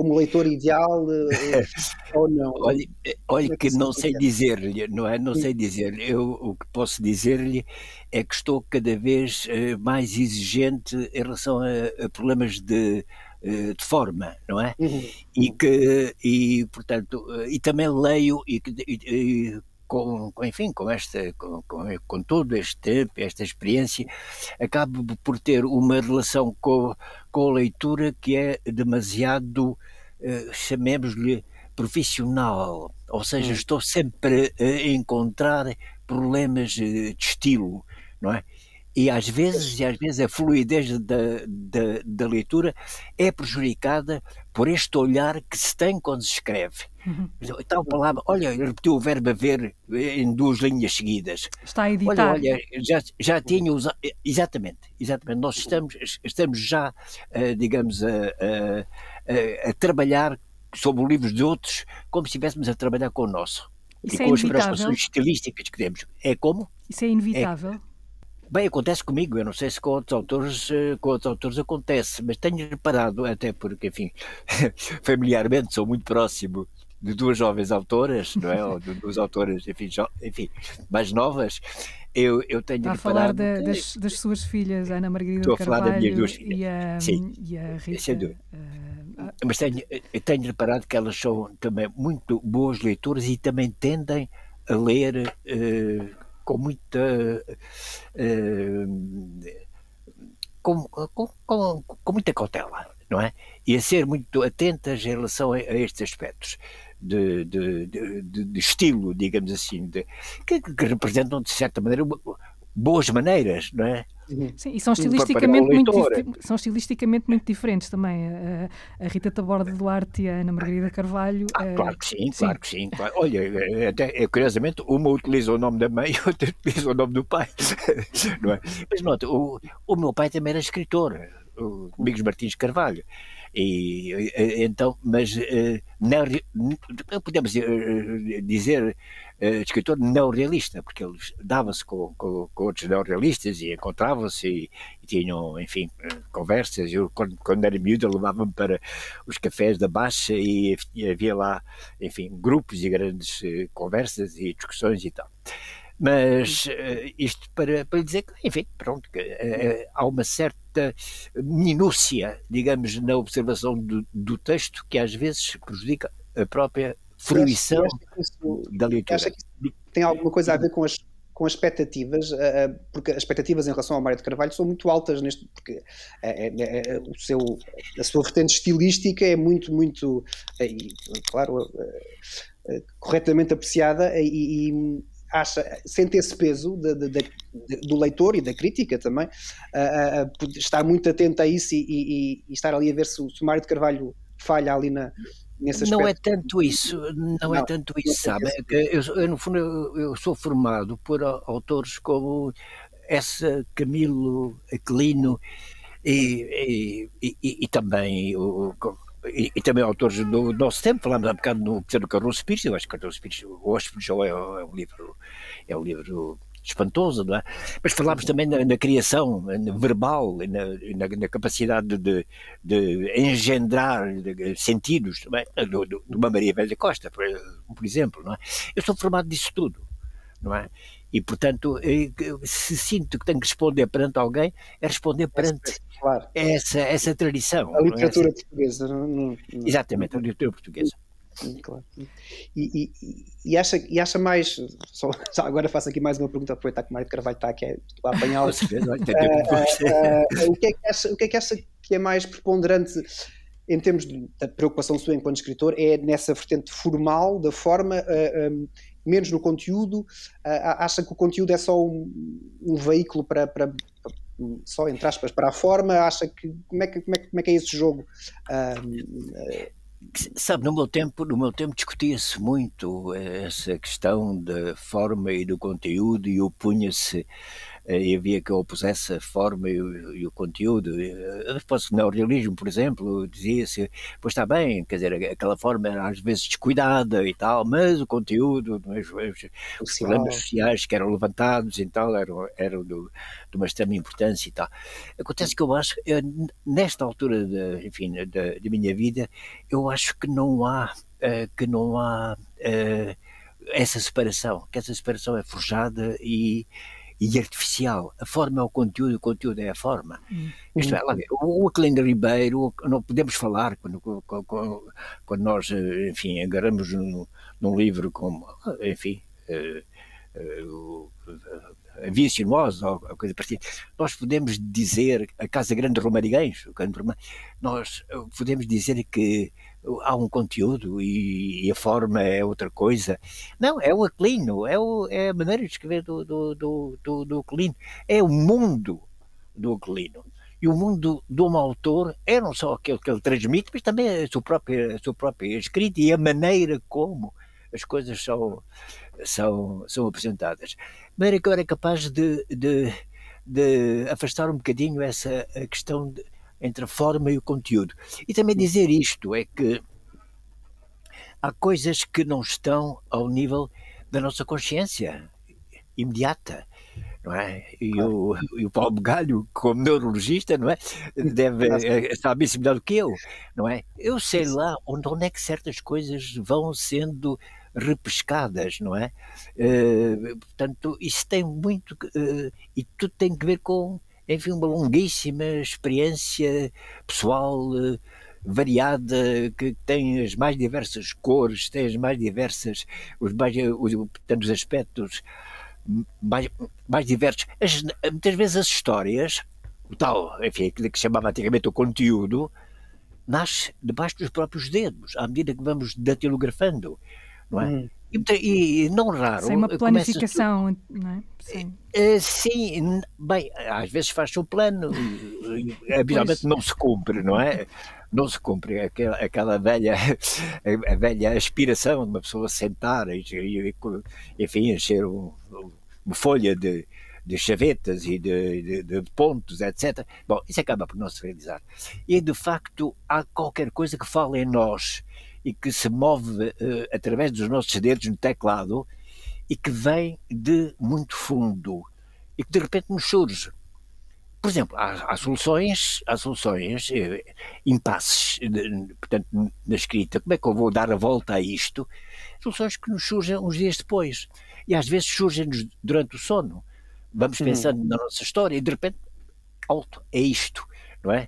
como leitor ideal eh, ou não? Olha, olha é que, não sei dizer-lhe, não é? Não Sim. sei dizer-lhe. Eu o que posso dizer-lhe é que estou cada vez eh, mais exigente em relação a, a problemas de eh, de forma, não é? Uhum. E que, e portanto, e também leio e, e, com, com, enfim, com, esta, com, com, com, todo este tempo, esta experiência, acabo por ter uma relação com, com a leitura que é demasiado, eh, chamemos-lhe, profissional. Ou seja, hum. estou sempre a encontrar problemas eh, de estilo, não é? e às vezes, e às vezes a fluidez da, da, da, leitura é prejudicada por este olhar que se tem quando se escreve. Uhum. Tal palavra, olha, repetiu o verbo a ver em duas linhas seguidas. Está a editar. Olha, olha já, já tinha usado. Exatamente, exatamente. Nós estamos, estamos já, digamos, a, a, a, trabalhar sobre os livros de outros como se estivéssemos a trabalhar com o nosso. Isso e é com as preocupações estilísticas que temos. É como? Isso é inevitável. É, Bem, acontece comigo, eu não sei se com outros autores, eh, com outros autores acontece, mas tenho reparado, até porque, enfim, familiarmente sou muito próximo de duas jovens autoras, não é? Ou de duas autoras, enfim, enfim mais novas, eu, eu tenho Está a falar de, das, das, suas filhas, Ana Margarida Estou a falar das minhas duas filhas. E a, Sim, e a Rita. Uh, mas tenho, tenho reparado que elas são também muito boas leitoras e também tendem a ler uh, com muita. Uh, com, com, com, com, muita cautela, não é? E a ser muito atentas em relação a, a estes aspectos. De, de, de, de, estilo, digamos assim, que, que, representam de certa maneira boas maneiras, não é? Sim, e são estilisticamente, muito, são estilisticamente muito diferentes também. A, Rita Taborda Duarte e a Ana Margarida Carvalho. Ah, é... Claro que sim, sim, claro que sim. Claro. Olha, é, até, é, curiosamente, uma utiliza o nome da mãe e outra utiliza o nome do pai. não é? Mas nota, o, o meu pai também era escritor, o Domingos Martins Carvalho. E, então, mas não, podemos dizer escritor neorrealista, porque eles davam-se com, com, com, outros neorrealistas e encontravam-se e, e, tinham, enfim, conversas. Eu, quando, quando era miúdo, levava-me para os cafés da Baixa e, havia lá, enfim, grupos e grandes conversas e discussões e tal. Mas isto para, para dizer que, enfim, pronto, que, há uma certa minúcia, digamos, na observação do, do, texto que às vezes prejudica a própria fruição isso, da leitura. Acha que tem alguma coisa a ver com as, com as expectativas, uh, porque as expectativas em relação ao Mário de Carvalho são muito altas neste, porque é, o seu, a sua vertente estilística é muito, muito, claro, corretamente apreciada e, acha, sente esse peso de, de, de, do leitor e da crítica também, estar muito atento a isso e, e, e, estar ali a ver se, se o Mário de Carvalho falha ali na, nesse aspecto. Não é tanto isso, não, é não é tanto isso, sabe? Eu, eu, no fundo, eu, sou formado por autores como essa Camilo Aquilino e, e, e, e também o e, e, também autores do nosso tempo, falámos há bocado no Pedro Carlos Pires, eu acho que Carlos Pires, o Hóspede é, é um livro, é um livro espantoso, não é? Mas falámos também na, na criação na verbal, na, na, capacidade de, de engendrar sentidos, também, do, do, de uma Maria Velha Costa, por, por, exemplo, não é? Eu sou formado disso tudo. não é? E, portanto, se sinto que tenho que responder perante alguém, é responder perante claro. essa, essa tradição. A literatura é? portuguesa. Não, não, Exatamente, a literatura portuguesa. Claro. E, e, e, acha, e acha mais. Só, agora faço aqui mais uma pergunta, aproveitar que o Mário Carvalho está aqui a apanhá-lo. uh, uh, uh, o, que é que acha, o que é que acha que é mais preponderante em termos de, da preocupação sua enquanto escritor? É nessa vertente formal, da forma, um, menos no conteúdo? acha que o conteúdo é só um, um veículo para, para, só entre aspas, para a forma? Acha que como é que, como é, como é, que é esse jogo? Sabe, no meu tempo, no meu tempo discutia-se muito essa questão da forma e do conteúdo e opunha-se eh, e havia que opusesse a forma e o, e o conteúdo. Depois, no realismo, por exemplo, dizia-se, pois está bem, quer dizer, aquela forma era às vezes descuidada e tal, mas o conteúdo, os, os problemas sociais que eram levantados e tal, eram, eram do, de uma extrema importância e tal. Acontece que eu acho, eu, nesta altura, de, enfim, da, da minha vida, eu acho que não há, uh, que não há uh, essa separação, que essa separação é forjada e e artificial. A forma é o conteúdo, o conteúdo é a forma. Hum. Isto é, lá, o Aquilino Ribeiro, não podemos falar quando, quando, quando nós, enfim, agarramos num, num livro como, enfim, uh, uh, a Via Sinuosa ou coisa parecida, nós podemos dizer, a Casa Grande de Romariguens, nós podemos dizer que há um conteúdo e, e, a forma é outra coisa. Não, é o Aquilino, é, é a maneira de escrever do, do, do, do, do é o mundo do Aquilino. E o mundo de um autor é não só aquele que ele transmite, mas também a sua própria, a sua própria escrita e a maneira como as coisas são, são, são apresentadas. De maneira que eu era capaz de, de, de afastar um bocadinho essa questão de, entre a forma e o conteúdo. E também dizer isto é que há coisas que não estão ao nível da nossa consciência imediata. Não é? E, o, e o Paulo Galho, como neurologista, não é? Deve eh, saber isso melhor do que eu, não é? Eu sei lá onde, onde é que certas coisas vão sendo repescadas, não é? Uh, portanto, isso tem muito. Uh, e tudo tem que ver com enfim, uma longuíssima experiência pessoal eh, variada, que tem as mais diversas cores, tem as mais diversas, os mais, os, portanto, os aspectos mais, mais diversos. As, muitas vezes as histórias, o tal, enfim, aquilo que chamava antigamente o conteúdo, nasce debaixo dos próprios dedos, à medida que vamos datilografando, não é? Hum. E, e, não raro. Sem uma planificação, não é? Sim. Uh, sim, bem, às vezes faz-se um plano, habitualmente não se cumpre, não é? Não se cumpre aquela, aquela velha, a, velha aspiração de uma pessoa sentar e, e enfim, encher um, uma folha de, de chavetas e de, de, de, pontos, etc. Bom, isso acaba por não se realizar. E de facto há qualquer coisa que fala em nós e que se move uh, através dos nossos dedos no teclado e que vem de muito fundo e que de repente nos surge. Por exemplo, há, há soluções, há soluções, eh, impasses, de, portanto, na escrita. Como é que eu vou dar a volta a isto? Soluções que nos surgem uns dias depois. E às vezes surgem-nos durante o sono. Vamos pensando na nossa história e de repente, alto, é isto não é?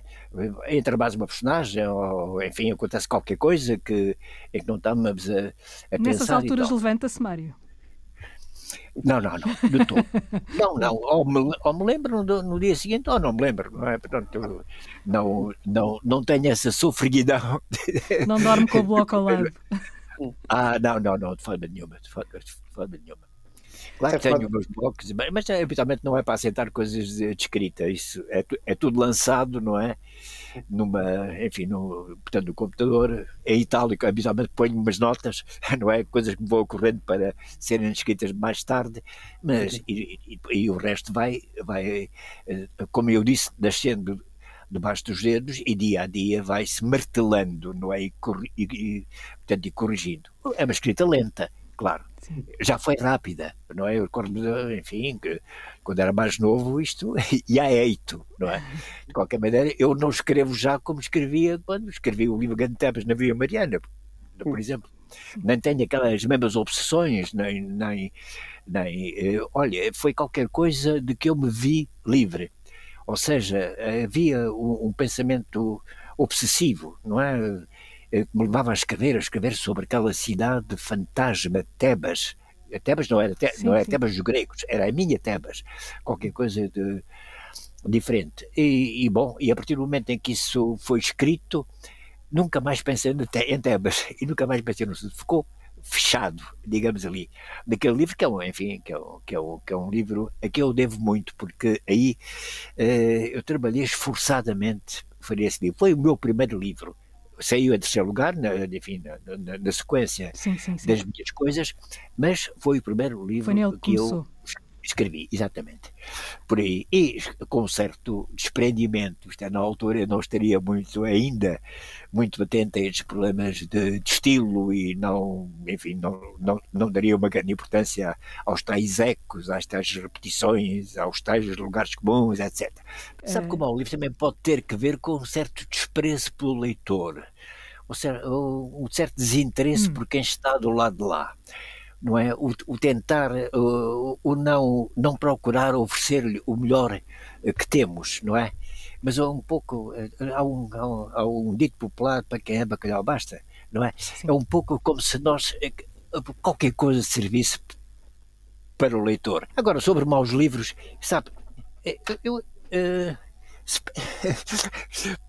Entra mais uma personagem, ou enfim, acontece qualquer coisa que, em que não estamos a, a Nessas pensar. Nessas alturas levanta-se, Mário. Não, não, não, de todo. não, não, ou me, ou me lembro no, no, dia seguinte ou não me lembro, não é? Portanto, não, não, não tenho essa sofreguidão. Não dorme com o bloco ao lado. Ah, não, não, não, de forma nenhuma, de forma, de forma nenhuma. Claro que tenho meus blocos, mas habitualmente não é para aceitar coisas de escrita, isso é, é tudo lançado, não é? Numa, enfim, no, portanto, no computador, em itálico, habitualmente ponho umas notas, não é? Coisas que me vão ocorrendo para serem escritas mais tarde, mas e, e, e o resto vai, vai, eh, como eu disse, nascendo debaixo dos dedos e dia a dia vai-se martelando, não é? E, e, portanto, e corrigindo. É uma escrita lenta, claro. Sim. Já foi rápida, não é? Eu recordo, enfim, quando era mais novo isto ia eito, não é? De qualquer maneira, eu não escrevo já como escrevia quando escrevi o livro Grande Tepas na Via Mariana, por exemplo. Nem tenho aquelas mesmas obsessões, nem, nem, nem. Eh, olha, foi qualquer coisa de que eu me vi livre. Ou seja, havia um, um pensamento obsessivo, não é? Eh, me levava a escrever, a escrever sobre aquela cidade fantasma, Tebas. Tebas não era, sim, não era Tebas dos gregos, era a minha Tebas. Qualquer coisa de diferente. E, e, bom, e a partir do momento em que isso foi escrito, nunca mais pensei em Tebas e nunca mais pensei no ficou fechado, digamos ali, daquele livro que é um, enfim, que é, um, que é, um, que é um livro a que eu devo muito, porque aí eh, eu trabalhei esforçadamente para esse livro. Foi o meu primeiro livro. Saiu em terceiro lugar, na, enfim, na, na, na sequência sim, sim, sim. das minhas coisas, mas foi o primeiro livro que, que eu escrevi, exatamente. Por aí. E com certo desprendimento. Isto é, na altura eu não estaria muito ainda muito atento a estes problemas de, de, estilo e não, enfim, não, não, não daria uma grande importância aos tais ecos, às tais repetições, aos tais lugares comuns, etc. É. Sabe como o livro também pode ter que ver com um certo desprezo pelo leitor, um certo desinteresse hum. por quem está do lado de lá não é? O, o tentar, o, o, não, não procurar oferecer-lhe o melhor eh, que temos, não é? Mas há um pouco, eh, há um, há um, há um dito popular para quem é bacalhau basta, não é? Sim. É um pouco como se nós, eh, qualquer coisa servisse para o leitor. Agora, sobre maus livros, sabe, eu, eu,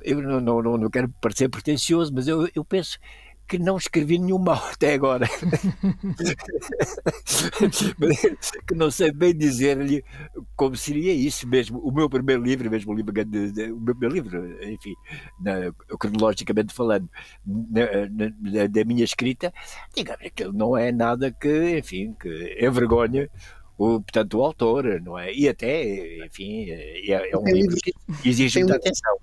eu não, não, não quero parecer pretencioso, mas eu, eu penso que não escrevi nenhum mal até agora. que não sei bem dizer-lhe como seria isso mesmo. O meu primeiro livro, mesmo o livro, o meu primeiro livro, enfim, na, cronologicamente falando, na, na, da minha escrita, digamos que não é nada que, enfim, que envergonha o, portanto, o autor, não é? E até, enfim, é, é um livro que exige muita atenção.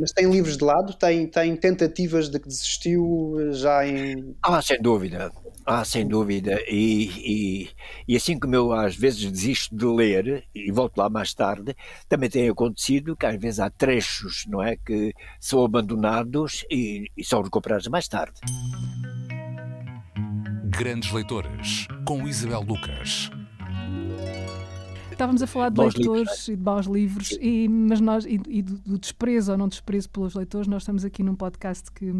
Mas tem livros de lado? Tem, tem tentativas de que desistiu já em. Ah, sem dúvida. Ah, sem dúvida. E, e, e, assim como eu às vezes desisto de ler e volto lá mais tarde, também tem acontecido que às vezes há trechos, não é? Que são abandonados e, e são recuperados mais tarde. Grandes Leitores, com Isabel Lucas estávamos a falar de leitores é? e de bons livros, e, mas nós, e, e do, do, desprezo ou não desprezo pelos leitores, nós estamos aqui num podcast que,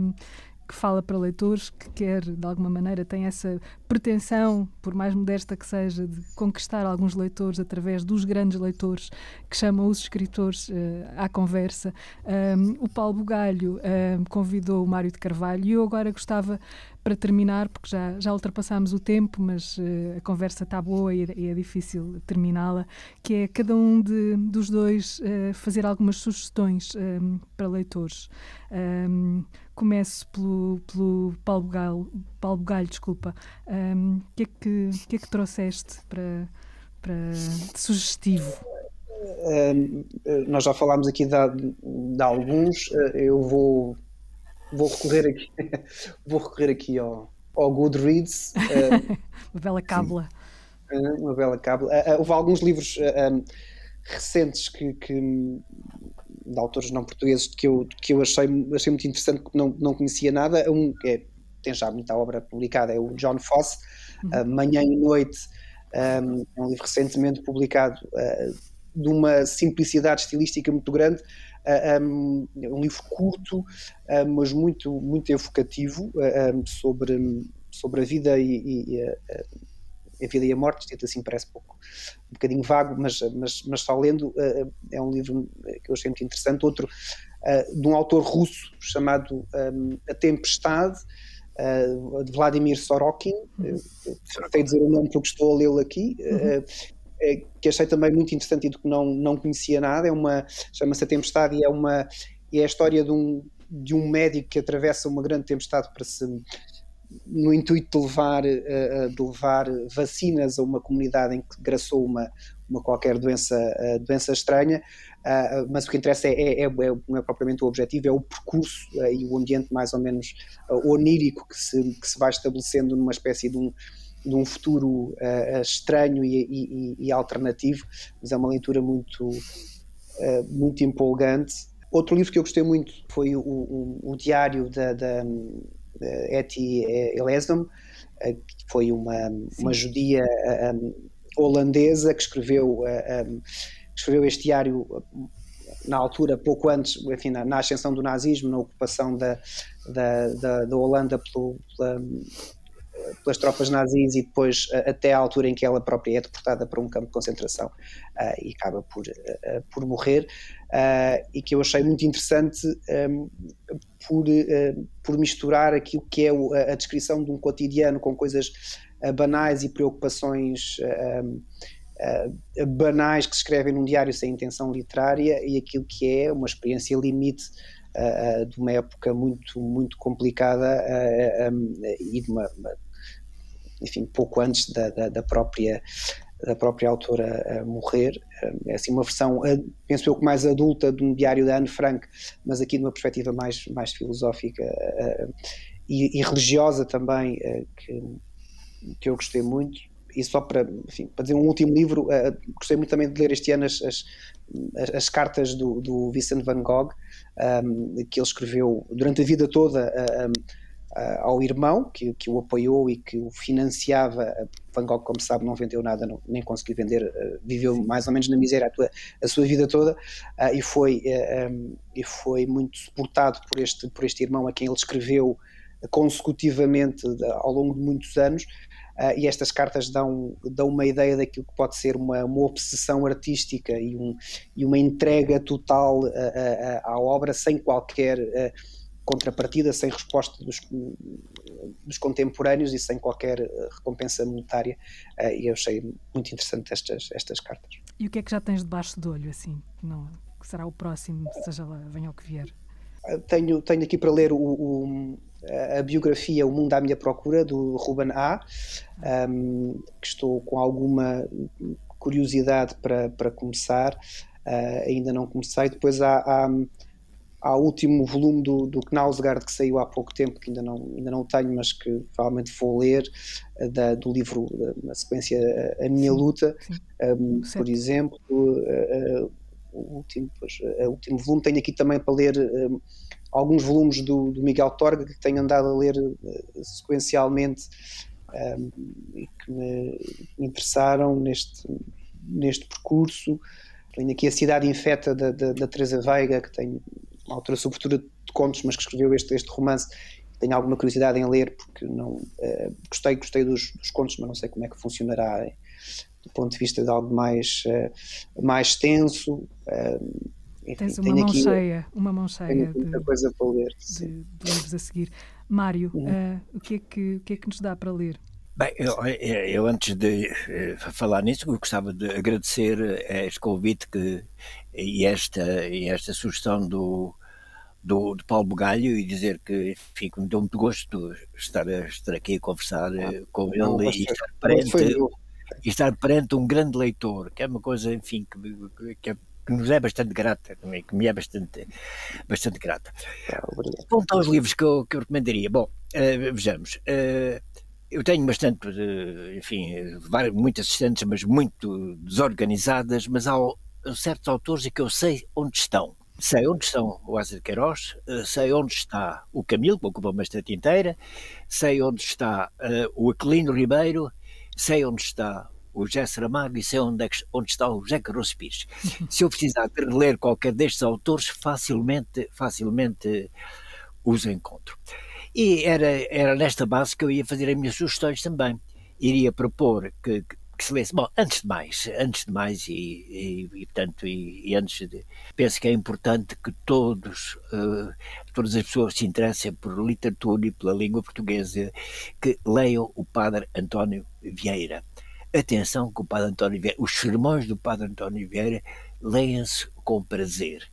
que fala para leitores, que quer, de alguma maneira, tem essa pretensão, por mais modesta que seja, de conquistar alguns leitores através dos grandes leitores que chamam os escritores uh, à conversa. Um, o Paulo Bugalho um, convidou o Mário de Carvalho e eu agora gostava para terminar, porque já, já ultrapassámos o tempo, mas uh, a conversa está boa e, e é difícil terminá-la, que é cada um de, dos dois uh, fazer algumas sugestões um, para leitores. Um, começo pelo, pelo Paulo Bugalho, Paulo Bugalho desculpa. O um, que, é que, que é que trouxeste para, para de sugestivo? nós já falámos aqui de, de alguns, eh, eu vou vou recorrer aqui, vou recorrer aqui ao, ao Goodreads. Uma bela cábula. Uh, uma bela cábula. Uh, houve alguns livros um, recentes que, que, de autores não portugueses que eu, que eu achei, achei muito interessante, que não, não conhecia nada. Um é, tem já muita obra publicada, é o John Fosse, uhum. Manhã e Noite, um, é um livro recentemente publicado de uma simplicidade estilística muito grande, um, um livro curto, mas muito, muito evocativo sobre, sobre a vida e, e a, vida e a morte. Isto assim parece pouco, um bocadinho vago, mas, mas, mas só lendo é um livro que eu achei muito interessante. Outro de um autor russo chamado A Tempestade. De Vladimir Sorokin, uhum. sei dizer o nome porque estou a lê-lo aqui, uhum. Que achei também muito interessante e do que não, não conhecia nada. É uma, chama-se A Tempestade e é, uma, é a história de um, de um médico que atravessa uma grande tempestade para se no intuito de levar, eh, eh, de levar vacinas a uma comunidade em que graçou uma, uma qualquer doença, eh, doença estranha, mas o que interessa é, é, é, não é propriamente o objetivo, é o percurso e o ambiente mais ou menos onírico que se, que se vai estabelecendo numa espécie de um, de um futuro estranho e, e, e, alternativo, mas é uma leitura muito, muito empolgante. Outro livro que eu gostei muito foi o, o, o Diário da, da, Etty Elesom, que foi uma, uma judia um, holandesa que escreveu, um, escreveu este diário na altura, pouco antes, enfim, na, na ascensão do nazismo, na ocupação da, da, da, da Holanda pelo, pela, pelas tropas nazis e depois até à altura em que ela própria é deportada para um campo de concentração uh, e acaba por, uh, por morrer uh, e que eu achei muito interessante um, por, por misturar aquilo que é a, descrição de um cotidiano com coisas banais e preocupações uh, banais que se escrevem num diário sem intenção literária e aquilo que é uma experiência limite uh, de uma época muito, muito complicada um, e de uma, uma, enfim, pouco antes da, da, da própria da própria autora morrer. É assim uma versão, penso eu, que mais adulta de um diário da Anne Frank, mas aqui numa perspectiva mais, mais filosófica e, e, religiosa também, que, que eu gostei muito e só para, enfim, para dizer um último livro, gostei muito também de ler este ano as, as, as cartas do, do, Vincent van Gogh, que ele escreveu durante a vida toda ao irmão, que, que o apoiou e que o financiava. Van Gogh, como sabe, não vendeu nada, não, nem conseguiu vender, viveu mais ou menos na miséria a, tua, a sua vida toda e, foi, um, ehm, e foi muito suportado por este, por este irmão a quem ele escreveu consecutivamente ao longo de muitos anos Uh, e estas cartas dão, dão uma ideia daquilo que pode ser uma, uma obsessão artística e, um, e uma entrega total uh, uh, à obra sem qualquer contrapartida, sem resposta dos, dos, contemporâneos e sem qualquer recompensa monetária. e eu achei muito interessante estas, estas cartas. E o que é que já tens debaixo do olho, assim? Não, que será o próximo, seja lá, venha o que vier? Tenho, tenho aqui para ler o, o a biografia O Mundo à Minha Procura, do Ruben A., um, que estou com alguma curiosidade para, para começar, uh, ainda não comecei. Depois há, há, há o último volume do, do Knausgaard, que saiu há pouco tempo, que ainda não, ainda não tenho, mas que provavelmente vou ler, uh, da, do livro, na sequência A Minha Luta, um, por exemplo. Uh, o último, pois, o último volume tenho aqui também para ler alguns volumes do, do, Miguel Torga que tenho andado a ler uh, sequencialmente um, e que me, me, interessaram neste, neste percurso. Tenho aqui a Cidade Infeta da, da, da Teresa Veiga, que tem uma autora sobretudo de contos, mas que escreveu este, este romance. Tenho alguma curiosidade em ler, porque não uh, gostei, gostei dos, dos, contos, mas não sei como é que funcionará do ponto de vista de algo mais, uh, mais extenso. Uh, enfim, Tens uma mão aqui, cheia, uma mão cheia de, coisa para ler, de, de, livros a seguir. Mário, uh, o, que é que, o que é que nos dá para ler? Bem, eu, eu, antes de uh, falar nisso, gostava de agradecer este convite que, e, esta, e esta sugestão do, do, do Paulo Bugalho e dizer que fico me deu muito gosto estar, estar aqui a conversar ah, com não, ele e estar, perante, e estar perante um grande leitor, que é uma coisa, enfim, que, que é que nos é bastante grata, que me é bastante, bastante grata. Quanto aos livros que eu, que eu recomendaria, bom, uh, vejamos, uh, eu tenho bastante, uh, enfim, várias, muitas assistentes, mas muito desorganizadas, mas há certos autores em que eu sei onde estão. Sei onde estão o Asa de Queiroz, sei onde está o Camilo, que ocupa uma estante inteira, sei onde está o Aquilino Ribeiro, sei onde está o José Saramago e sei onde, é que, onde está o José Carlos Pires. Se eu precisar de ler qualquer destes autores, facilmente, facilmente os encontro. E era, era nesta base que eu ia fazer as minhas sugestões também. Iria propor que, que se lesse. Bom, antes de mais, antes de mais, e, e, e portanto, e, e, antes de. Penso que é importante que todos, uh, todas as pessoas se interessem por literatura e pela língua portuguesa, que leiam o Padre António Vieira. Atenção com o Padre António Vieira, os sermões do Padre António Vieira leiam-se com prazer.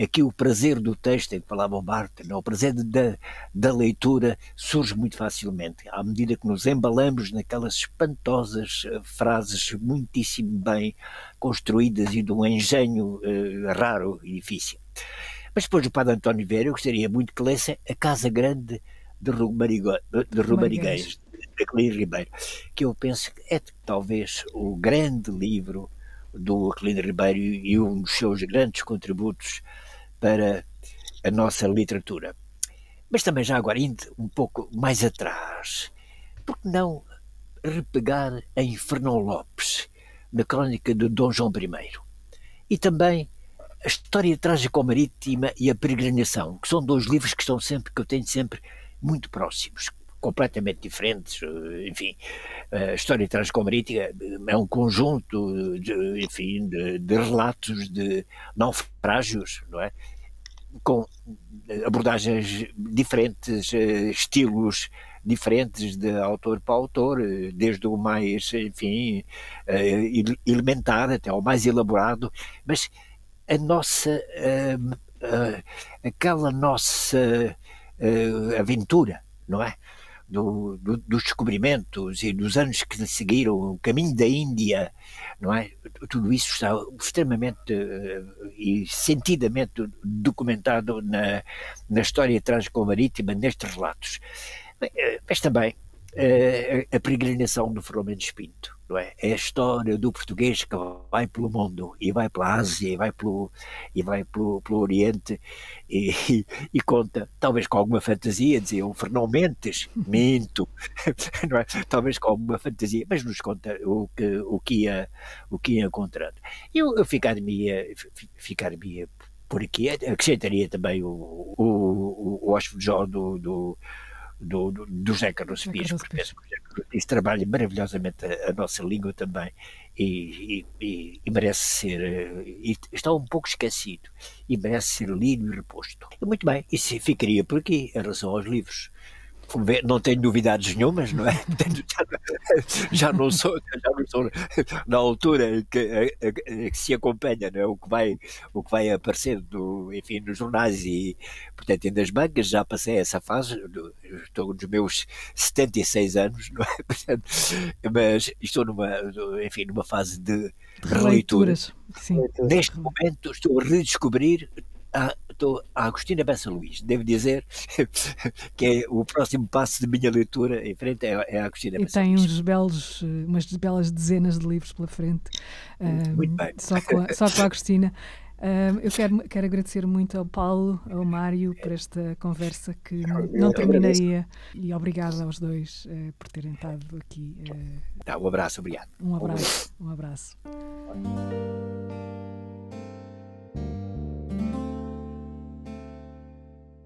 Aqui o prazer do texto, em que falava o Barton, o prazer da, da leitura surge muito facilmente, à medida que nos embalamos naquelas espantosas uh, frases muitíssimo bem construídas e de um engenho uh, raro e difícil. Mas depois do Padre António Vieira, eu gostaria muito que lessem A Casa Grande de Rumarigueiros, Aquilino Ribeiro, que eu penso que é talvez o grande livro do Aquilino Ribeiro e um dos seus grandes contributos para a nossa literatura. Mas também já agora indo um pouco mais atrás, por que não repegar em Fernão Lopes, na crónica de Dom João I? E também a História Trágica Marítima e a Peregrinação, que são dois livros que estão sempre, que eu tenho sempre muito próximos, completamente diferentes, eh, enfim, a História Trágica Marítima é um conjunto de, enfim, de, de relatos de naufrágios, não é? Com abordagens diferentes, eh, estilos diferentes de autor para autor, eh, desde o mais, enfim, elementar até o mais elaborado, mas a nossa, aquela nossa aventura, não é? Do, do, dos descobrimentos e dos anos que seguiram, o caminho da Índia, não é? Tudo isso está extremamente uh, e sentidamente documentado na, na história trágico-marítima, nestes relatos. Eh, mas também uh, a peregrinação do Fernando Espinto é? É a história do português que vai pelo mundo e vai pela Ásia e vai pelo, e vai pelo, pelo Oriente e, e, e conta, talvez com alguma fantasia, dizia o Fernão Mendes, minto, não é? talvez com alguma fantasia, mas nos conta o que, o que, ia, o que ia encontrando. Eu, eu ficar-me ficar por aqui, acrescentaria também o, o, o, o hóspede Jó do, do do, do, do Pires, porque penso que o trabalha maravilhosamente a, a nossa língua também e, e, e, merece ser, eh, e está um pouco esquecido, e merece ser lido e reposto. Muito bem, isso ficaria por aqui em relação aos livros não tenho novidades nenhumas, não é? já, não sou, já não sou na altura que, que, se acompanha, não é? O que vai, o que vai aparecer do, enfim, nos jornais e, portanto, ainda as bancas, já passei essa fase, estou nos meus 76 anos, não é? Portanto, mas estou numa, enfim, numa fase de releitura. Neste momento estou a redescobrir a, estou a Agostina Bessa Luís. Devo dizer que é o próximo passo de minha leitura em frente é, é a Agostina Bessa Luís. E tem uns belos, umas belas dezenas de livros pela frente. Muito um, bem. Só com a, só com a Agostina. Um, eu quero, quero agradecer muito ao Paulo, ao Mário, por esta conversa que não terminaria. E obrigado aos dois uh, por terem estado aqui. Uh, tá, um abraço, obrigado. Um abraço. Um abraço.